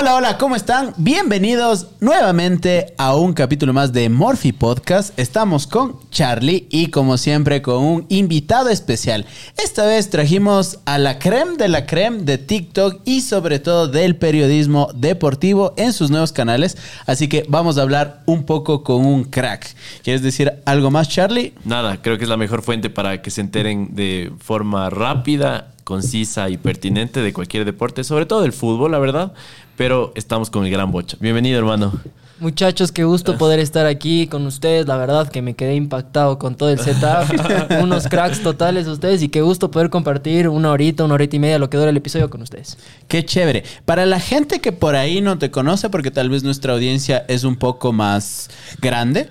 Hola, hola, ¿cómo están? Bienvenidos nuevamente a un capítulo más de Morphy Podcast. Estamos con Charlie y como siempre con un invitado especial. Esta vez trajimos a la creme de la creme de TikTok y sobre todo del periodismo deportivo en sus nuevos canales. Así que vamos a hablar un poco con un crack. ¿Quieres decir algo más, Charlie? Nada, creo que es la mejor fuente para que se enteren de forma rápida concisa y pertinente de cualquier deporte, sobre todo del fútbol, la verdad. Pero estamos con el gran Bocha. Bienvenido, hermano. Muchachos, qué gusto poder estar aquí con ustedes. La verdad que me quedé impactado con todo el setup. Unos cracks totales ustedes y qué gusto poder compartir una horita, una horita y media lo que dura el episodio con ustedes. Qué chévere. Para la gente que por ahí no te conoce, porque tal vez nuestra audiencia es un poco más grande,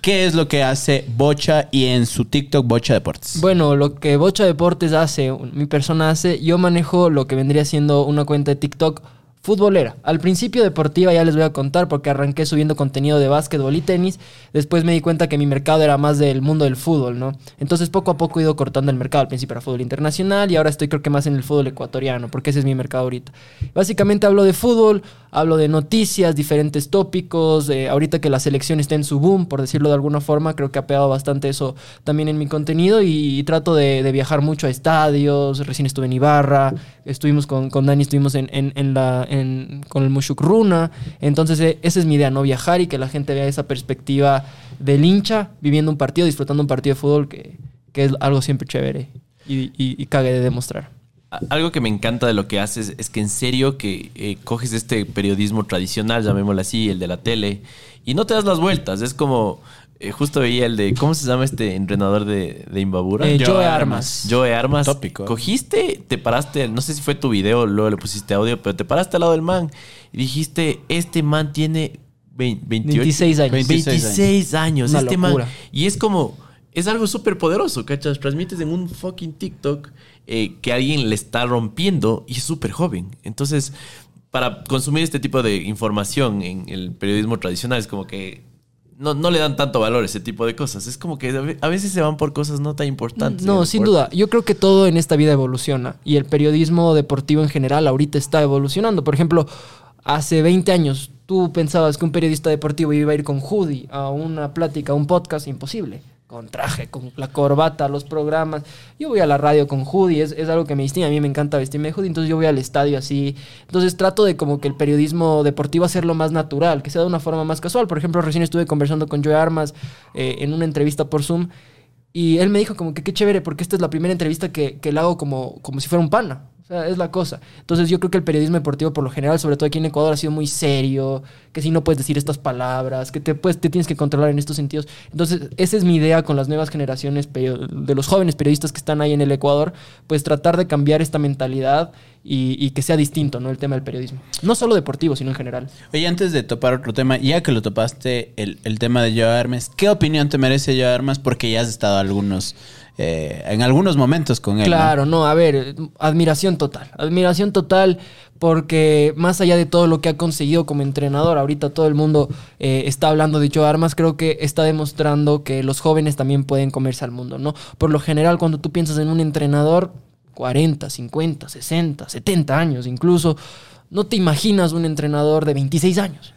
¿Qué es lo que hace Bocha y en su TikTok Bocha Deportes? Bueno, lo que Bocha Deportes hace, mi persona hace, yo manejo lo que vendría siendo una cuenta de TikTok futbolera. Al principio deportiva ya les voy a contar porque arranqué subiendo contenido de básquetbol y tenis. Después me di cuenta que mi mercado era más del mundo del fútbol, ¿no? Entonces poco a poco he ido cortando el mercado. Al principio era fútbol internacional y ahora estoy creo que más en el fútbol ecuatoriano porque ese es mi mercado ahorita. Básicamente hablo de fútbol, hablo de noticias, diferentes tópicos. Eh, ahorita que la selección está en su boom, por decirlo de alguna forma, creo que ha pegado bastante eso también en mi contenido y, trato de, viajar mucho a estadios. Recién estuve en Ibarra, estuvimos con, con Dani, estuvimos en, en, la, con el Mushuk Runa. Entonces, eh, esa es mi idea, ¿no? Viajar y que la gente vea esa perspectiva del hincha viviendo un partido, disfrutando un partido de fútbol, que, que es algo siempre chévere y, y cague de demostrar. Algo que me encanta de lo que haces es que en serio que eh, coges este periodismo tradicional, llamémoslo así, el de la tele, y no te das las vueltas. Es como, eh, justo veía el de, ¿cómo se llama este entrenador de, de Imbabura? Eh, Joe Armas. Joe Armas. Tópico. Cogiste, te paraste, no sé si fue tu video, luego le pusiste audio, pero te paraste al lado del man y dijiste, este man tiene 26 años. 26, años. este man. Y es como, es algo súper poderoso, ¿cachas? Transmites en un fucking TikTok eh, que alguien le está rompiendo y es súper joven. Entonces, para consumir este tipo de información en el periodismo tradicional es como que no, le dan tanto valor a ese tipo de cosas. Es como que a veces se van por cosas no tan importantes. No, sin duda. Yo creo que todo en esta vida evoluciona y el periodismo deportivo en general ahorita está evolucionando. Por ejemplo, hace 20 años tú pensabas que un periodista deportivo iba a ir con hoodie a una plática, a un podcast, imposible con traje, con la corbata, los programas. Yo voy a la radio con hoodie, es, es, algo que me distingue. A mí me encanta vestirme de hoodie, entonces yo voy al estadio así. Entonces trato de como que el periodismo deportivo hacerlo más natural, que sea de una forma más casual. Por ejemplo, recién estuve conversando con Joe Armas eh, en una entrevista por Zoom y él me dijo como que qué chévere porque esta es la primera entrevista que, que le hago como, como si fuera un pana. Sea, es la cosa. Entonces yo creo que el periodismo deportivo por lo general, sobre todo aquí en Ecuador, ha sido muy serio, que si no puedes decir estas palabras, que te, pues, te tienes que controlar en estos sentidos. Entonces esa es mi idea con las nuevas generaciones de los jóvenes periodistas que están ahí en el Ecuador, pues tratar de cambiar esta mentalidad y, que sea distinto, ¿no? El tema del periodismo. No solo deportivo, sino en general. Oye, antes de topar otro tema, ya que lo topaste, el, el tema de Joe Armas, ¿qué opinión te merece Joe Armas? Porque ya has estado algunos eh, en algunos momentos con él. Claro, ¿no? a ver, admiración total, admiración total porque más allá de todo lo que ha conseguido como entrenador, ahorita todo el mundo eh, está hablando de Joe Armas, creo que está demostrando que los jóvenes también pueden comerse al mundo, ¿no? Por lo general, cuando tú piensas en un entrenador, 40, 50, 60, 70 años incluso, no te imaginas un entrenador de 26 años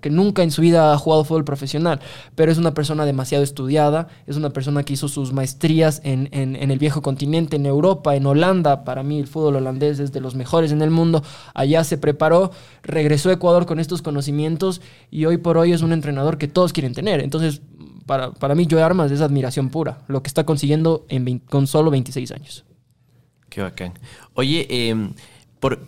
que nunca en su vida ha jugado fútbol profesional, pero es una persona demasiado estudiada, es una persona que hizo sus maestrías en, el viejo continente, en Europa, en Holanda, para mí el fútbol holandés es de los mejores en el mundo, allá se preparó, regresó a Ecuador con estos conocimientos y hoy por hoy es un entrenador que todos quieren tener, entonces para, para mí Joe Armas es admiración pura, lo que está consiguiendo en con solo 26 años. Qué bacán. Oye, eh,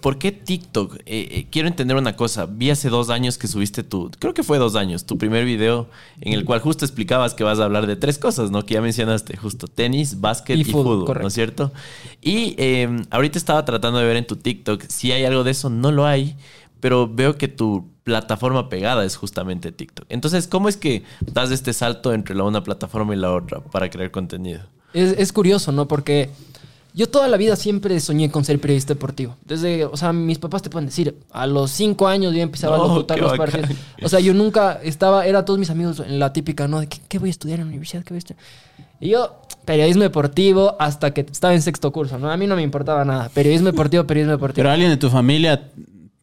¿Por, qué TikTok? Eh, eh, quiero entender una cosa. Vi hace dos años que subiste tu, creo que fue dos años, tu primer video en el cual justo explicabas que vas a hablar de tres cosas, ¿no? Que ya mencionaste, justo tenis, básquet y, fútbol, ¿no es cierto? Y em, ahorita estaba tratando de ver en tu TikTok si hay algo de eso, no lo hay, pero veo que tu plataforma pegada es justamente TikTok. Entonces, ¿cómo es que das este salto entre la una plataforma y la otra para crear contenido? Es, es curioso, ¿no? Porque yo toda la vida siempre soñé con ser periodista deportivo. Desde, o sea, mis papás te pueden decir, a los cinco años yo empezaba a locutar los partidos. O sea, yo nunca estaba, era todos mis amigos en la típica, ¿no? De ¿qué, voy a estudiar en la universidad? ¿Qué voy a estudiar? Y yo, periodismo deportivo hasta que estaba en sexto curso, ¿no? A mí no me importaba nada. Periodismo deportivo, periodismo deportivo. Pero alguien de tu familia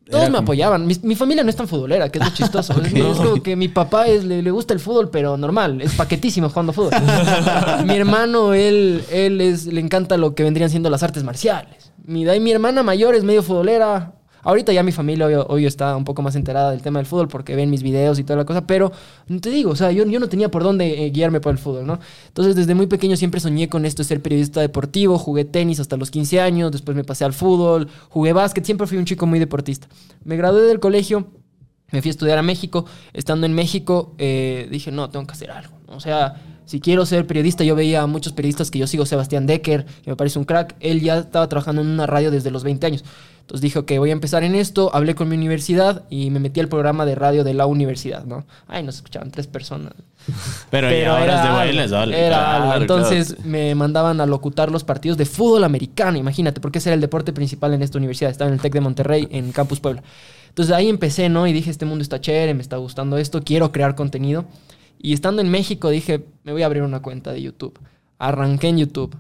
Todos Era me como- apoyaban. Mi, mi familia no es tan futbolera, que es lo chistoso. Es- Es, como que mi papá es, le, le gusta el fútbol, pero normal. Es paquetísimo jugando fútbol. mi hermano, él, él es, le encanta lo que vendrían siendo las artes marciales. Mi, de ahí mi hermana mayor es medio futbolera. Ahorita ya mi familia obvio, obvio está un poco más enterada del tema del fútbol porque ven mis videos y toda la cosa, pero te digo, o sea, yo, yo no tenía por dónde eh, guiarme por el fútbol, ¿no? Entonces desde muy pequeño siempre soñé con esto de ser periodista deportivo, jugué tenis hasta los 15 años, después me pasé al fútbol, jugué básquet, siempre fui un chico muy deportista. Me gradué del colegio, me fui a estudiar a México. Estando en México, eh, dije, no, tengo que hacer algo. O sea, si quiero ser periodista, yo veía a muchos periodistas que yo sigo, Sebastián Decker, que me parece un crack. Él ya estaba trabajando en una radio desde los 20 años. Entonces dije, ok, voy a empezar en esto. Hablé con mi universidad y me metí al programa de radio de la universidad, ¿no? Ay, nos escuchaban tres personas. Pero, ya horas de algo, bailes, vale. Era Claro, algo. Entonces claro. me mandaban a locutar los partidos de fútbol americano, imagínate, porque ese era el deporte principal en esta universidad. Estaba en el TEC de Monterrey, en Campus Puebla. Entonces ahí empecé, ¿no? Y dije, este mundo está chévere, me está gustando esto, quiero crear contenido. Y estando en México dije, me voy a abrir una cuenta de YouTube. Arranqué en YouTube.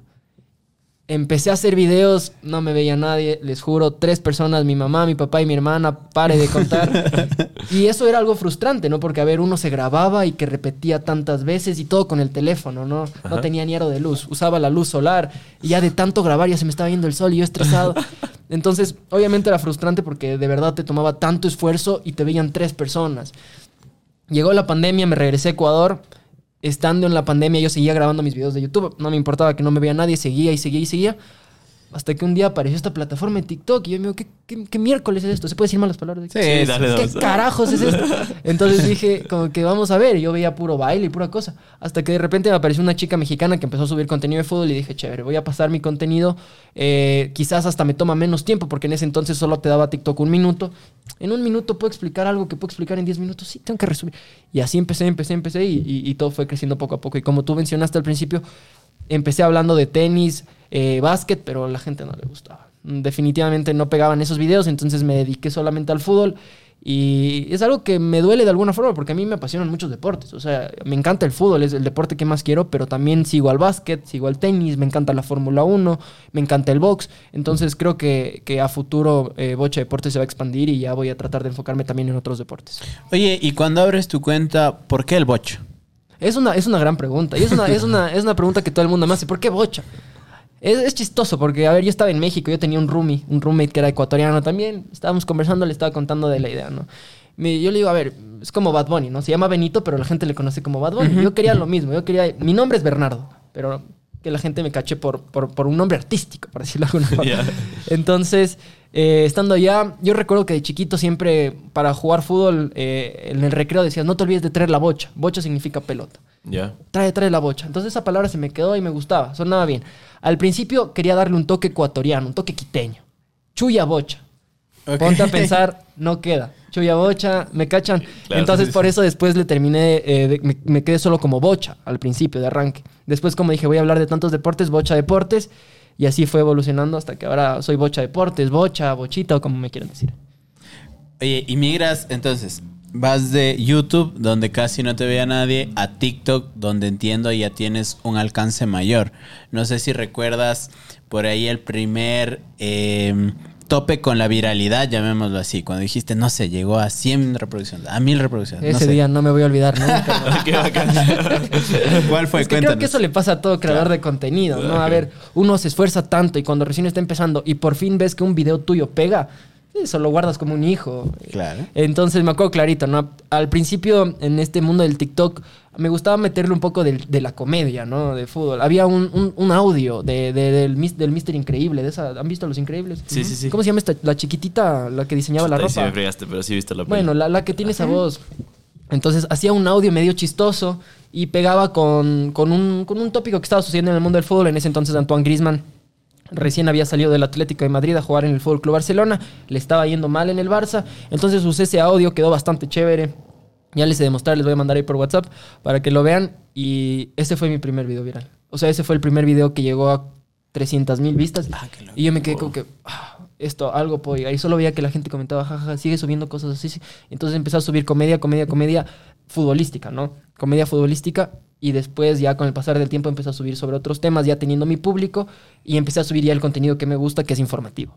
Empecé a hacer videos, no me veía nadie, les juro, tres personas, mi mamá, mi papá y mi hermana, pare de contar. y eso era algo frustrante, ¿no? Porque, a ver, uno se grababa y que repetía tantas veces y todo con el teléfono, ¿no? No tenía ni aro de luz, usaba la luz solar y ya de tanto grabar ya se me estaba yendo el sol y yo estresado. Entonces, obviamente era frustrante porque de verdad te tomaba tanto esfuerzo y te veían tres personas. Llegó la pandemia, me regresé a Ecuador. Estando en la pandemia, yo seguía grabando mis videos de YouTube. No me importaba que no me vea nadie, seguía y seguía y seguía. Hasta que un día apareció esta plataforma en TikTok y yo me digo, ¿qué, qué, qué miércoles es esto? ¿Se puede decir malas palabras? Sí, Sí, dale, ¿Qué carajos es esto? Entonces dije, como que vamos a ver. Y Yo veía puro baile y pura cosa. Hasta que de repente me apareció una chica mexicana que empezó a subir contenido de fútbol y dije, chévere, voy a pasar mi contenido. Eh, quizás hasta me toma menos tiempo porque en ese entonces solo te daba TikTok un minuto. En un minuto puedo explicar algo que puedo explicar en 10 minutos. Sí, tengo que resumir. Y así empecé, empecé, empecé y, y- y todo fue creciendo poco a poco. Y como tú mencionaste al principio, empecé hablando de tenis, eh, básquet, pero a la gente no le gustaba. Definitivamente no pegaban esos videos, entonces me dediqué solamente al fútbol. Y es algo que me duele de alguna forma porque a mí me apasionan muchos deportes. O sea, me encanta el fútbol, es el deporte que más quiero, pero también sigo al básquet, sigo al tenis, me encanta la Fórmula 1, me encanta el box. Entonces creo que, que a futuro eh, Bocha Deportes se va a expandir y ya voy a tratar de enfocarme también en otros deportes. Oye, y cuando abres tu cuenta, ¿por qué el bocho? Es una, es una gran pregunta. Y es una, es, una, es una pregunta que todo el mundo me hace. ¿Por qué bocha? Es, es chistoso porque, a ver, yo estaba en México, yo tenía un roomie, un roommate que era ecuatoriano también. Estábamos conversando, le estaba contando de la idea, ¿no? Me- yo le digo, a ver, es como Bad Bunny, ¿no? Se llama Benito, pero la gente le conoce como Bad Bunny. Yo quería lo mismo, yo quería... Mi nombre es Bernardo, pero que la gente me cache por, por, por un nombre artístico, por decirlo de alguna forma. Entonces, eh, estando allá, yo recuerdo que de chiquito siempre para jugar fútbol eh, en el recreo decías, no te olvides de traer la bocha. Bocha significa pelota. Ya. Trae, trae la bocha. Entonces esa palabra se me quedó y me gustaba, sonaba bien. Al principio quería darle un toque ecuatoriano, un toque quiteño. Chuya bocha. Ponte a pensar, no queda. Chuya bocha, me cachan. Claro, Entonces sí, por sí. eso después le terminé, eh, de- me, me quedé solo como bocha al principio de arranque. Después como dije, voy a hablar de tantos deportes, bocha deportes. Y así fue evolucionando hasta que ahora soy bocha deportes, bocha, bochita o como me quieran decir. Oye, y migras, entonces, vas de YouTube, donde casi no te veía nadie, a TikTok, donde entiendo ya tienes un alcance mayor. No sé si recuerdas por ahí el primer eh, tope con la viralidad, llamémoslo así, cuando dijiste, no sé, llegó a 100 reproducciones, a 1000 reproducciones. no Ese sé. día no me voy a olvidar nunca. Qué bacán. ¿Cuál fue? Es que creo que eso le pasa a todo creador de contenido, ¿no? A ver, uno se esfuerza tanto y cuando recién está empezando y por fin ves que un video tuyo pega, eso lo guardas como un hijo. Claro. Entonces me acuerdo clarito, ¿no? Al principio en este mundo del TikTok me gustaba meterle un poco de, la comedia, ¿no? De fútbol. Había un, un- un audio de, de- del, del Mister Increíble, de esa, ¿han visto Los Increíbles? Sí, sí, sí. ¿Cómo se llama esta? La chiquitita, la que diseñaba la Ahí sí ropa. me fregaste, pero sí he visto la Bueno, la, la que tiene esa voz. Entonces hacía un audio medio chistoso y pegaba con, con un, con un tópico que estaba sucediendo en el mundo del fútbol. En ese entonces Antoine Griezmann recién había salido del Atlético de Madrid a jugar en el Fútbol Club Barcelona. Le estaba yendo mal en el Barça. Entonces usé ese audio, quedó bastante chévere. Ya les he de mostrar, les voy a mandar ahí por WhatsApp para que lo vean. Y ese fue mi primer video viral. O sea, ese fue el primer video que llegó a 300 mil vistas. Ah, y yo me quedé como que, ah, esto, algo puedo llegar. Y solo veía que la gente comentaba, jaja, sigue subiendo cosas así. sí". Entonces empecé a subir comedia, comedia, comedia futbolística, ¿no? Comedia futbolística. Y después ya con el pasar del tiempo empecé a subir sobre otros temas, ya teniendo mi público. Y empecé a subir ya el contenido que me gusta, que es informativo.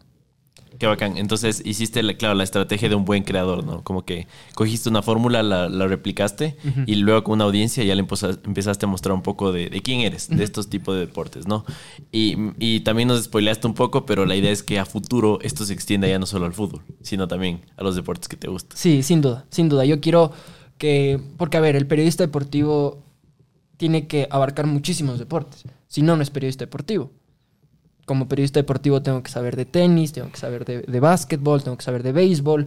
Qué bacán. Entonces hiciste, la- claro, la estrategia de un buen creador, ¿no? Como que cogiste una fórmula, la, la replicaste y luego con una audiencia ya le empezas- empezaste a mostrar un poco de, de quién eres, de estos tipos de deportes, ¿no? Y, y también nos spoileaste un poco, pero la idea es que a futuro esto se extienda ya no solo al fútbol, sino también a los deportes que te gustan. Sí, sin duda, sin duda. Yo quiero que, porque a ver, el periodista deportivo tiene que abarcar muchísimos deportes. Si no, no es periodista deportivo. Como periodista deportivo tengo que saber de tenis, tengo que saber de, de básquetbol, tengo que saber de béisbol.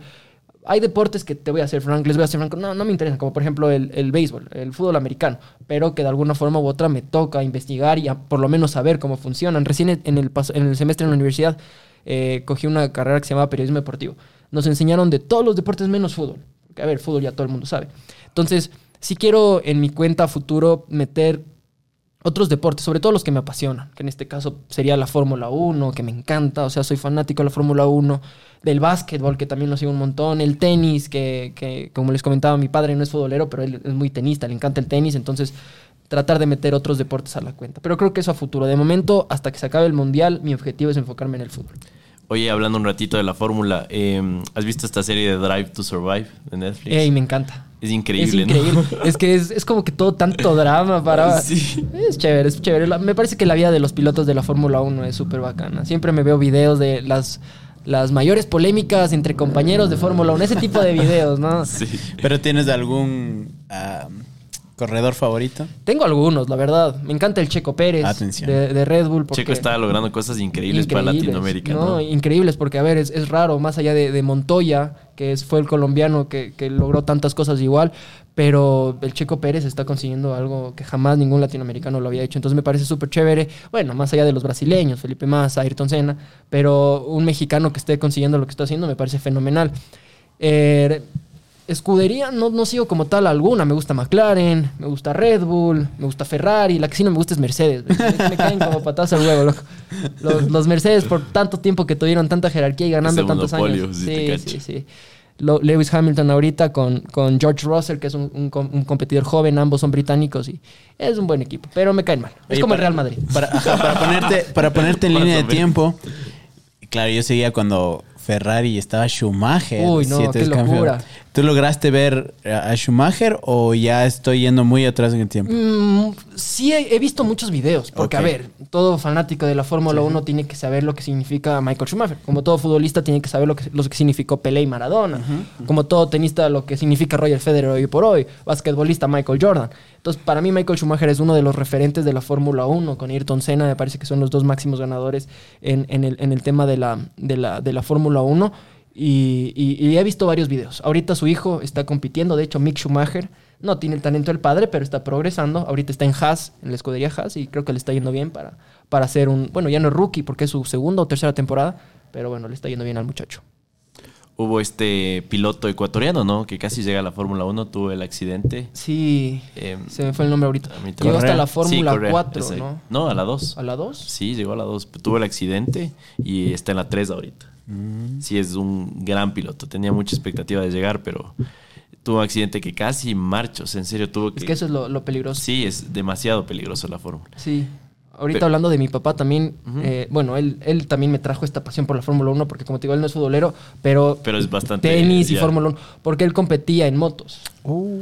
Hay deportes que te voy a hacer franco, les voy a hacer franco, no, no me interesan, como por ejemplo el, el béisbol, el fútbol americano, pero que de alguna forma u otra me toca investigar y por lo menos saber cómo funcionan. Recién en el, en el semestre en la universidad eh, cogí una carrera que se llamaba periodismo deportivo. Nos enseñaron de todos los deportes menos fútbol. A ver, fútbol ya todo el mundo sabe. Entonces, si quiero en mi cuenta futuro meter otros deportes, sobre todo los que me apasionan, que en este caso sería la Fórmula 1, que me encanta, o sea, soy fanático de la Fórmula 1, del básquetbol, que también lo sigo un montón, el tenis, que, que, como les comentaba, mi padre no es futbolero, pero él es muy tenista, le encanta el tenis, entonces tratar de meter otros deportes a la cuenta. Pero creo que eso a futuro. De momento, hasta que se acabe el Mundial, mi objetivo es enfocarme en el fútbol. Oye, hablando un ratito de la fórmula, eh, ¿has visto esta serie de Drive to Survive de Netflix? Ey, me encanta. es increíble, es ¿no? increíble. es que es, es como que todo tanto drama para... Sí. Es chévere, es chévere. Me parece que la vida de los pilotos de la Fórmula 1 es súper bacana. Siempre me veo videos de las, las mayores polémicas entre compañeros de Fórmula 1. Ese tipo de videos, ¿no? Sí. ¿Pero tienes algún ah, corredor favorito? Tengo algunos, la verdad. Me encanta el Checo Pérez Atención. de, de Red Bull. porque- Checo está logrando cosas increíbles, para Latinoamérica, No, ¿no? increíbles, porque a ver, es, es raro, más allá de, de Montoya, que es, fue el colombiano que, que logró tantas cosas igual, pero el Checo Pérez está consiguiendo algo que jamás ningún latinoamericano lo había hecho. Entonces me parece súper chévere. Bueno, más allá de los brasileños, Felipe Massa, Ayrton Senna, pero un mexicano que esté consiguiendo lo que está haciendo me parece fenomenal. Eh, escudería no, no sigo como tal alguna. Me gusta McLaren, me gusta Red Bull, me gusta Ferrari. La que sí no me gusta es Mercedes. Me, me caen como patas al huevo, loco. Los, los Mercedes por tanto tiempo que tuvieron tanta jerarquía y ganando tantos años. sí Sí, sí, sí. Lo- Lewis Hamilton ahorita con, con George Russell, que es un, un com- un competidor joven, ambos son británicos y es un buen equipo, pero me caen mal. Es Oye, como el Real Madrid. Para, ajá, para ponerte, para ponerte en línea de tiempo. Claro, yo seguía cuando Ferrari estaba Schumacher. Uy, no, siete qué campeón. ¿Tú lograste ver a Schumacher o ya estoy yendo muy atrás en el tiempo? Mm, sí, he, he visto muchos videos. Porque, a ver, todo fanático de la Fórmula 1 tiene que saber lo que significa Michael Schumacher. Como todo futbolista, tiene que saber lo que, lo que significó Pelé y Maradona. Como todo tenista, lo que significa Roger Federer hoy por hoy. Basquetbolista, Michael Jordan. Entonces, para mí, Michael Schumacher es uno de los referentes de la Fórmula 1. Con Ayrton Senna, me parece que son los dos máximos ganadores en, en el, en el tema de la, de la, de la Fórmula 1. Y, y- y he visto varios videos. Ahorita su hijo está compitiendo, de hecho Mick Schumacher no tiene el talento del padre, pero está progresando. Ahorita está en Haas, en la escudería Haas, y creo que le está yendo bien para, para ser un... Bueno, ya no es rookie porque es su segunda o tercera temporada, pero bueno, le está yendo bien al muchacho. Hubo este piloto ecuatoriano, ¿no? Que casi llega a la Fórmula 1, tuvo el accidente. Sí, Eh, se me fue el nombre ahorita. Llegó hasta la Sí, Fórmula Correa, 4, ese. ¿no? No, a la 2. ¿A la 2? Sí, llegó a la 2. Tuvo el accidente y está en la 3 ahorita. Sí, es un gran piloto. Tenía mucha expectativa de llegar, pero tuvo un accidente que casi sea, en serio, tuvo que... Es que eso es lo, lo peligroso. Sí, es demasiado peligroso la fórmula. Sí. Ahorita hablando de mi papá también, eh, bueno, él, él también me trajo esta pasión por la Fórmula 1, porque como te digo, él no es futbolero, pero, Pero es bastante... tenis y. Fórmula 1, porque él competía en motos.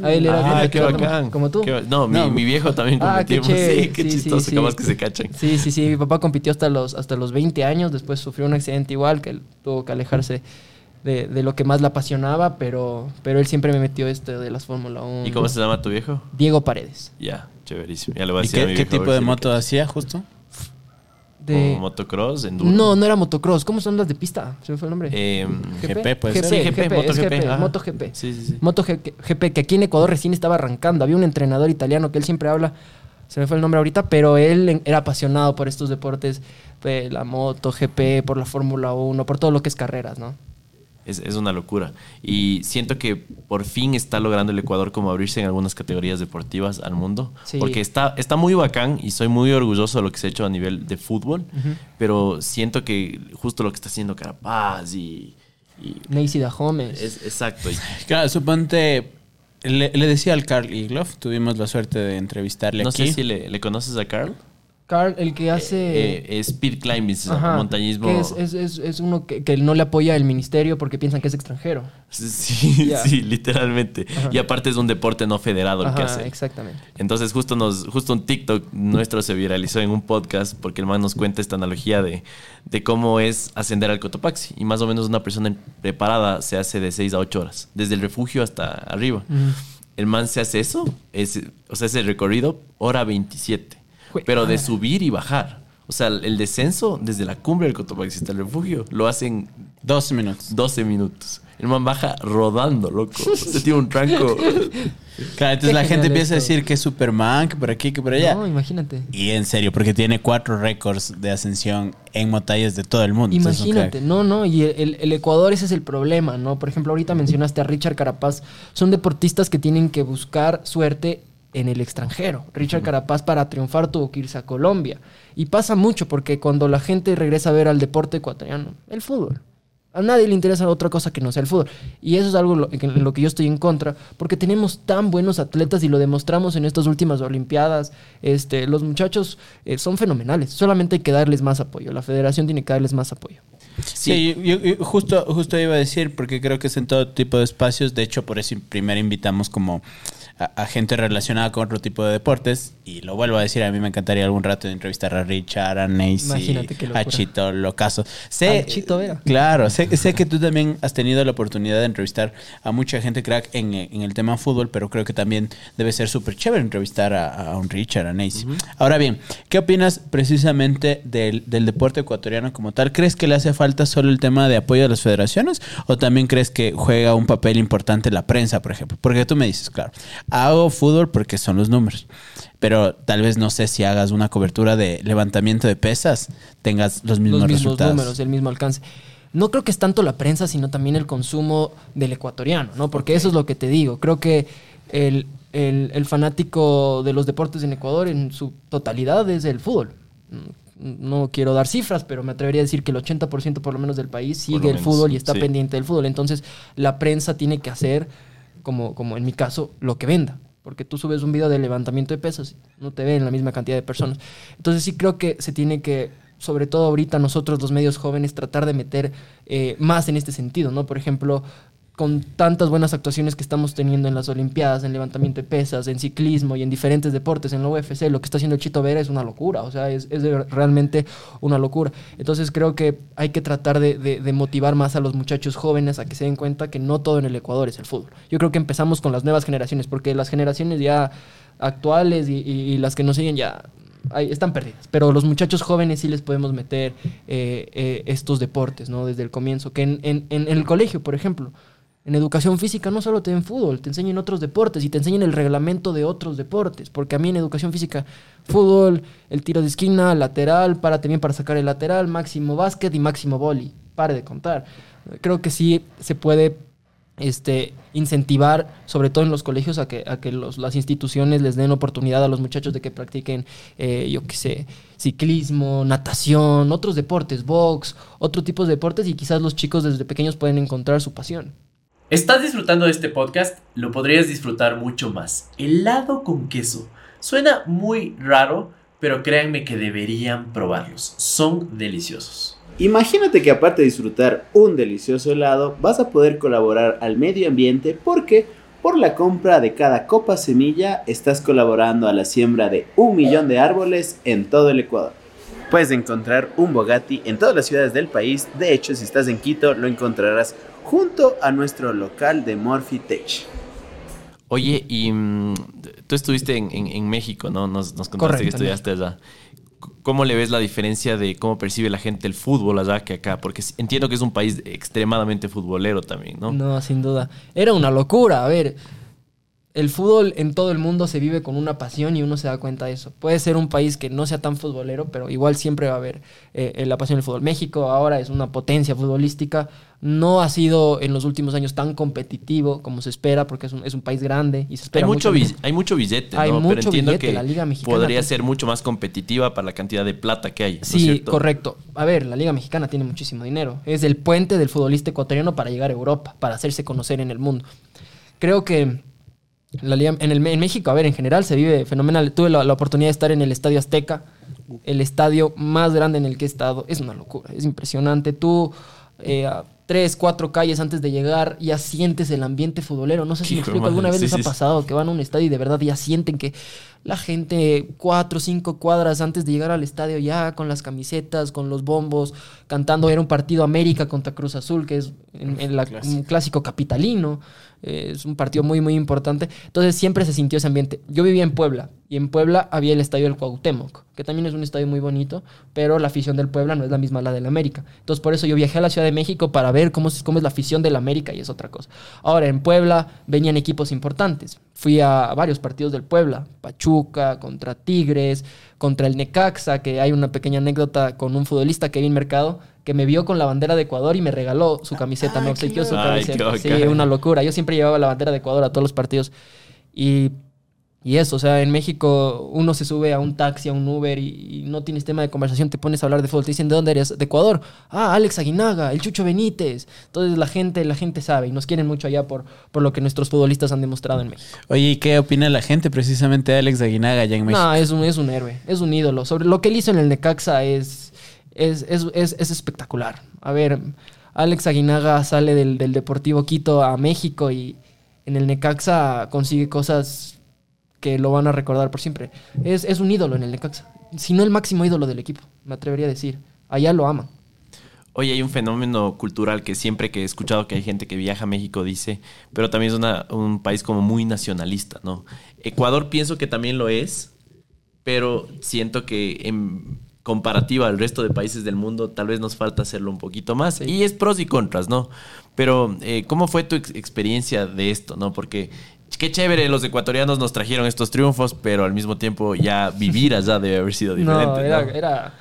A él era Ah, qué bacán. como tú. Qué no, No. Mi, mi viejo también Ah, qué competimos. chévere. sí, qué Sí, sí, chistoso, sí. capaz que se cachan. Sí, sí, sí. Mi papá compitió hasta los, hasta los 20 años. Después sufrió un accidente igual, que él tuvo que alejarse de, de lo que más le apasionaba, pero, pero él siempre me metió este de las Fórmula 1. ¿Y cómo se llama tu viejo? Diego Paredes. Ya, chéverísimo. Ya le voy a ¿Y decir a qué, mi qué viejo a tipo ver de si le moto hacía justo? De... ¿O motocross, enduro? No, no era motocross. ¿Cómo son las de pista? Se me fue el nombre. Eh, GP, pues. GP, Sí, GP, GP, es MotoGP, GP, ajá. MotoGP. Sí, sí, sí. MotoGP, que aquí en Ecuador recién estaba arrancando. Había un entrenador italiano que él siempre habla, se me fue el nombre ahorita, pero él en- era apasionado por estos deportes, pues, la MotoGP, por la Fórmula 1, por todo lo que es carreras, ¿no? Es, es una locura. Y siento que por fin está logrando el Ecuador como abrirse en algunas categorías deportivas al mundo. Sí. Porque está, está muy bacán y soy muy orgulloso de lo que se ha hecho a nivel de fútbol. Pero siento que justo lo que está haciendo Carapaz y... y Neisy Dahomes. es, exacto. Claro, suponte. Le, le decía al Carl Igloff, tuvimos la suerte de entrevistarle no aquí. sé si le, le conoces a Carl. Carl, el que hace... Eh, eh, speed climbing, Ajá, montañismo. es, es- es- es uno que, que no le apoya el ministerio porque piensan que es extranjero. Sí, sí, literalmente. Ajá. Y aparte es un deporte no federado el que hace. exactamente. Entonces justo nos, justo un TikTok nuestro se viralizó en un podcast porque el man nos cuenta esta analogía de, de cómo es ascender al Cotopaxi. Y más o menos una persona preparada se hace de 6 a 8 horas, desde el refugio hasta arriba. El man se hace eso, es, o sea, ese recorrido, hora 27. Pero de ah. subir y bajar. O sea, el descenso desde la cumbre del Cotopaxi hasta el refugio lo hacen 12 minutos. 12 minutos. El man baja rodando, loco. Se tiene un tranco. Claro, entonces Qué la gente empieza a decir que es Superman, que por aquí, que por allá. No, imagínate. Y en serio, porque tiene cuatro récords de ascensión en montañas de todo el mundo. Imagínate, no, no, y el, el Ecuador ese es el problema, ¿no? Por ejemplo, ahorita mencionaste a Richard Carapaz, son deportistas que tienen que buscar suerte en el extranjero. Richard Carapaz para triunfar tuvo que irse a Colombia. Y pasa mucho porque cuando la gente regresa a ver al deporte ecuatoriano, el fútbol. A nadie le interesa otra cosa que no sea el fútbol. Y eso es algo lo- en lo que yo estoy en contra, porque tenemos tan buenos atletas y lo demostramos en estas últimas Olimpiadas. Este, los muchachos eh, son fenomenales, solamente hay que darles más apoyo. La federación tiene que darles más apoyo. Sí, yo, yo justo, justo iba a decir, porque creo que es en todo tipo de espacios. De hecho, por eso primero invitamos como a, a gente relacionada con otro tipo de deportes. Y lo vuelvo a decir, a mí me encantaría algún rato entrevistar a Richard, a qué a. Chito Locaso. Sé, Chito Vera. Claro, sé, sé que tú también has tenido la oportunidad de entrevistar a mucha gente crack en, en el tema fútbol, pero creo que también debe ser súper chévere entrevistar a, a un Richard, a Nacy. Ahora bien, ¿qué opinas precisamente del, del deporte ecuatoriano como tal? ¿Crees que le hace falta solo el tema de apoyo de las federaciones o también crees que juega un papel importante la prensa, por ejemplo? Porque tú me dices, claro, hago fútbol porque son los números. Pero tal vez no sé si hagas una cobertura de levantamiento de pesas, tengas los mismos, los mismos resultados. números, el mismo alcance. No creo que es tanto la prensa, sino también el consumo del ecuatoriano, ¿no? Porque eso es lo que te digo. Creo que el, el- el fanático de los deportes en Ecuador en su totalidad es el fútbol. No quiero dar cifras, pero me atrevería a decir que el 80% por lo menos del país sigue el menos, fútbol y está sí. pendiente del fútbol. Entonces, la prensa tiene que hacer, como, como en mi caso, lo que venda. Porque tú subes un video de levantamiento de pesas, no te ven la misma cantidad de personas. Entonces sí creo que se tiene que, sobre todo ahorita nosotros los medios jóvenes, tratar de meter eh, más en este sentido, ¿no? Por ejemplo, con tantas buenas actuaciones que estamos teniendo en las Olimpiadas, en levantamiento de pesas, en ciclismo y en diferentes deportes, en la UFC, lo que está haciendo Chito Vera es una locura, o sea, es, realmente una locura. Entonces creo que hay que tratar de, de- de motivar más a los muchachos jóvenes a que se den cuenta que no todo en el Ecuador es el fútbol. Yo creo que empezamos con las nuevas generaciones, porque las generaciones ya actuales y las que nos siguen ya ahí están perdidas. Pero los muchachos jóvenes sí les podemos meter eh, eh, estos deportes, ¿no? Desde el comienzo. Que en, en- en el colegio, por ejemplo, en educación física no solo te den fútbol, te enseñan otros deportes y te enseñan el reglamento de otros deportes. Porque a mí en educación física, fútbol, el tiro de esquina, lateral, párate bien para sacar el lateral, máximo básquet y máximo boli. Pare de contar. Creo que sí se puede este, incentivar, sobre todo en los colegios, a que, a que las instituciones les den oportunidad a los muchachos de que practiquen, eh, yo qué sé, ciclismo, natación, otros deportes, box, otro tipo de deportes y quizás los chicos desde pequeños pueden encontrar su pasión. ¿Estás disfrutando de este podcast? Lo podrías disfrutar mucho más. Helado con queso. Suena muy raro, pero créanme que deberían probarlos. Son deliciosos. Imagínate que aparte de disfrutar un delicioso helado, vas a poder colaborar al medio ambiente porque por la compra de cada copa semilla estás colaborando a la siembra de un millón de árboles en todo el Ecuador. Puedes encontrar un Bogatti en todas las ciudades del país. De hecho, si estás en Quito, lo encontrarás junto a nuestro local de Morphy Tech. Oye, y mm, tú estuviste en, en- en México, ¿no? Nos, nos contaste Correcto, que estudiaste allá. ¿Cómo le ves la diferencia de cómo percibe la gente el fútbol allá que acá? Porque entiendo que es un país extremadamente futbolero también, ¿no? No, sin duda. Era una locura. A ver, el fútbol en todo el mundo se vive con una pasión y uno se da cuenta de eso. Puede ser un país que no sea tan futbolero, pero igual siempre va a haber eh, eh, la pasión del fútbol. México ahora es una potencia futbolística. No ha sido en los últimos años tan competitivo como se espera, porque es un, es un país grande y se Hay espera mucho, mucho. hay mucho billete, ¿no? Hay Pero mucho entiendo billete, que la Liga Mexicana, podría ser mucho más competitiva para la cantidad de plata que hay, ¿no es Sí, cierto? correcto. A ver, la Liga Mexicana tiene muchísimo dinero. Es el puente del futbolista ecuatoriano para llegar a Europa, para hacerse conocer en el mundo. Creo que la Liga, en, el, en México, a ver, en general se vive fenomenal. Tuve la, la oportunidad de estar en el Estadio Azteca. el estadio más grande en el que he estado. Es una locura, es impresionante. Tú, eh, a tres, cuatro calles antes de llegar, ya sientes el ambiente futbolero. No sé si me explico, alguna vez sí, les sí, ha pasado que van a un estadio y de verdad ya sienten que la gente cuatro, cinco cuadras antes de llegar al estadio ya con las camisetas, con los bombos, cantando. Era un partido América contra Cruz Azul, que es en- en la- un clásico capitalino. Eh, es un partido muy, muy importante. Entonces siempre se sintió ese ambiente. Yo vivía en Puebla y en Puebla había el estadio del Cuauhtémoc, que también es un estadio muy bonito, pero la afición del Puebla no es la misma la del América. Entonces por eso yo viajé a la Ciudad de México para ver cómo es, cómo es la afición del América y es otra cosa. Ahora, en Puebla venían equipos importantes. Fui a varios partidos del Puebla, Pachuca, contra Tigres, contra el Necaxa, que hay una pequeña anécdota con un futbolista, Kevin Mercado, que me vio con la bandera de Ecuador y me regaló su camiseta, me obsequió su Ay, camiseta. Sí, bacán. una locura. Yo siempre llevaba la bandera de Ecuador a todos los partidos. Y, y eso, o sea, en México uno se sube a un taxi, a un Uber y, y no tienes tema de conversación, te pones a hablar de fútbol, te dicen, ¿de dónde eres? De Ecuador. Ah, Alex Aguinaga, el Chucho Benítez. Entonces la gente, la gente sabe y nos quieren mucho allá por, por lo que nuestros futbolistas han demostrado en México. Oye, ¿y qué opina la gente precisamente de Alex Aguinaga allá en México? No, es un, es un héroe, es un ídolo. Sobre lo que él hizo en el Necaxa es, es, es, es- es espectacular. A ver, Alex Aguinaga sale del, del Deportivo Quito a México y en el Necaxa consigue cosas que lo van a recordar por siempre. Es, es un ídolo en el Necaxa. Si no el máximo ídolo del equipo, me atrevería a decir. Allá lo aman. Oye, hay un fenómeno cultural que siempre que he escuchado que hay gente que viaja a México dice, pero también es una- un país como muy nacionalista, ¿no? Ecuador pienso que también lo es, pero siento que en comparativa al resto de países del mundo tal vez nos falta hacerlo un poquito más. Y es pros y contras, ¿no? Pero eh, ¿cómo fue tu ex- experiencia de esto, no? Porque qué chévere, los ecuatorianos nos trajeron estos triunfos, pero al mismo tiempo ya vivir allá debe haber sido diferente. No, era, ¿no? era-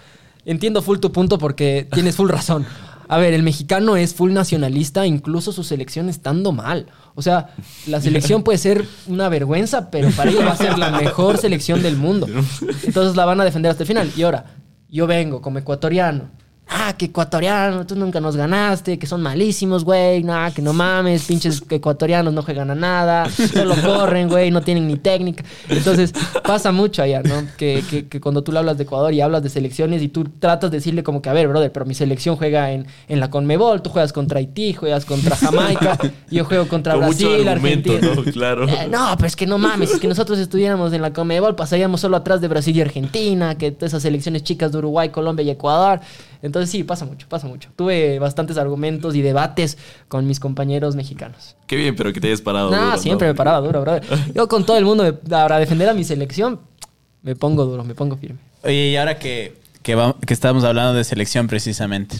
Entiendo full tu punto porque tienes full razón. A ver, el mexicano es full nacionalista, incluso su selección estando mal. O sea, la selección puede ser una vergüenza, pero para ellos va a ser la mejor selección del mundo. Entonces la van a defender hasta el final. Y ahora, yo vengo como ecuatoriano. Ah, que ecuatoriano, tú nunca nos ganaste, que son malísimos, güey. Nah, que no mames, pinches ecuatorianos no juegan a nada, solo corren, güey, no tienen ni técnica. Entonces, pasa mucho allá, ¿no? Que, que- que cuando tú le hablas de Ecuador y hablas de selecciones y tú tratas de decirle como que, a ver, brother, pero mi selección juega en, en la Conmebol, tú juegas contra Haití, juegas contra Jamaica, yo juego contra Con Brasil, Argentina. ¿no? Claro. Eh, no, pero es que no mames, es que nosotros estuviéramos en la Conmebol, pasaríamos solo atrás de Brasil y Argentina, que todas esas selecciones chicas de Uruguay, Colombia y Ecuador. Entonces sí, pasa mucho, pasa mucho. Tuve bastantes argumentos y debates con mis compañeros mexicanos. Qué bien, pero que te hayas parado. Nah, duro, ¿no? siempre me paraba duro, brother. Yo con todo el mundo, me- para defender a mi selección, me pongo duro, me pongo firme. Oye, y ahora que, que, va- que estamos hablando de selección precisamente,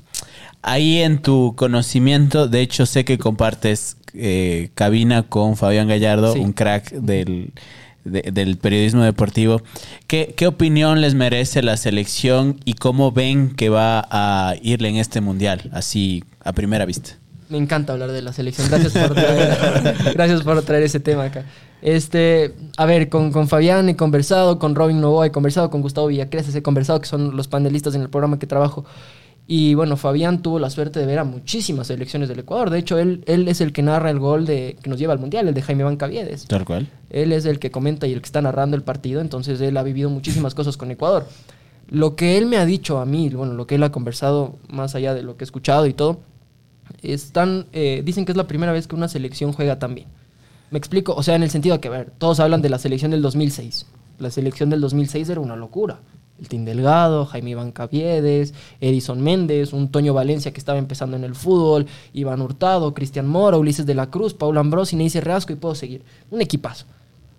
ahí en tu conocimiento, de hecho sé que compartes eh, cabina con Fabián Gallardo, Sí. un crack del, de- del periodismo deportivo. ¿Qué, ¿Qué opinión les merece la selección y cómo ven que va a irle en este mundial, así a primera vista? Me encanta hablar de la selección. Gracias por traer, gracias por traer ese tema acá. Este, a ver, con, con Fabián he conversado, con Robin Novoa he conversado, con Gustavo Villacreces he conversado, que son los panelistas en el programa que trabajo. Y bueno, Fabián tuvo la suerte de ver a muchísimas selecciones del Ecuador. De hecho, él, él es el que narra el gol de, que nos lleva al Mundial, el de Jaime Bancaviedes. Tal cual. Él es el que comenta y el que está narrando el partido, entonces él ha vivido muchísimas cosas con Ecuador. Lo que él me ha dicho a mí, bueno, lo que él ha conversado más allá de lo que he escuchado y todo, están, eh, dicen que es la primera vez que una selección juega tan bien. Me explico, o sea, en el sentido de que, a ver, todos hablan de la selección del 2006. La selección del 2006 era una locura. El Team Delgado, Jaime Iván Caviedes, Edison Méndez, un Toño Valencia que estaba empezando en el fútbol, Iván Hurtado, Cristian Mora, Ulises de la Cruz, Paul Ambrosi, Neisy Reasco y puedo seguir. Un equipazo.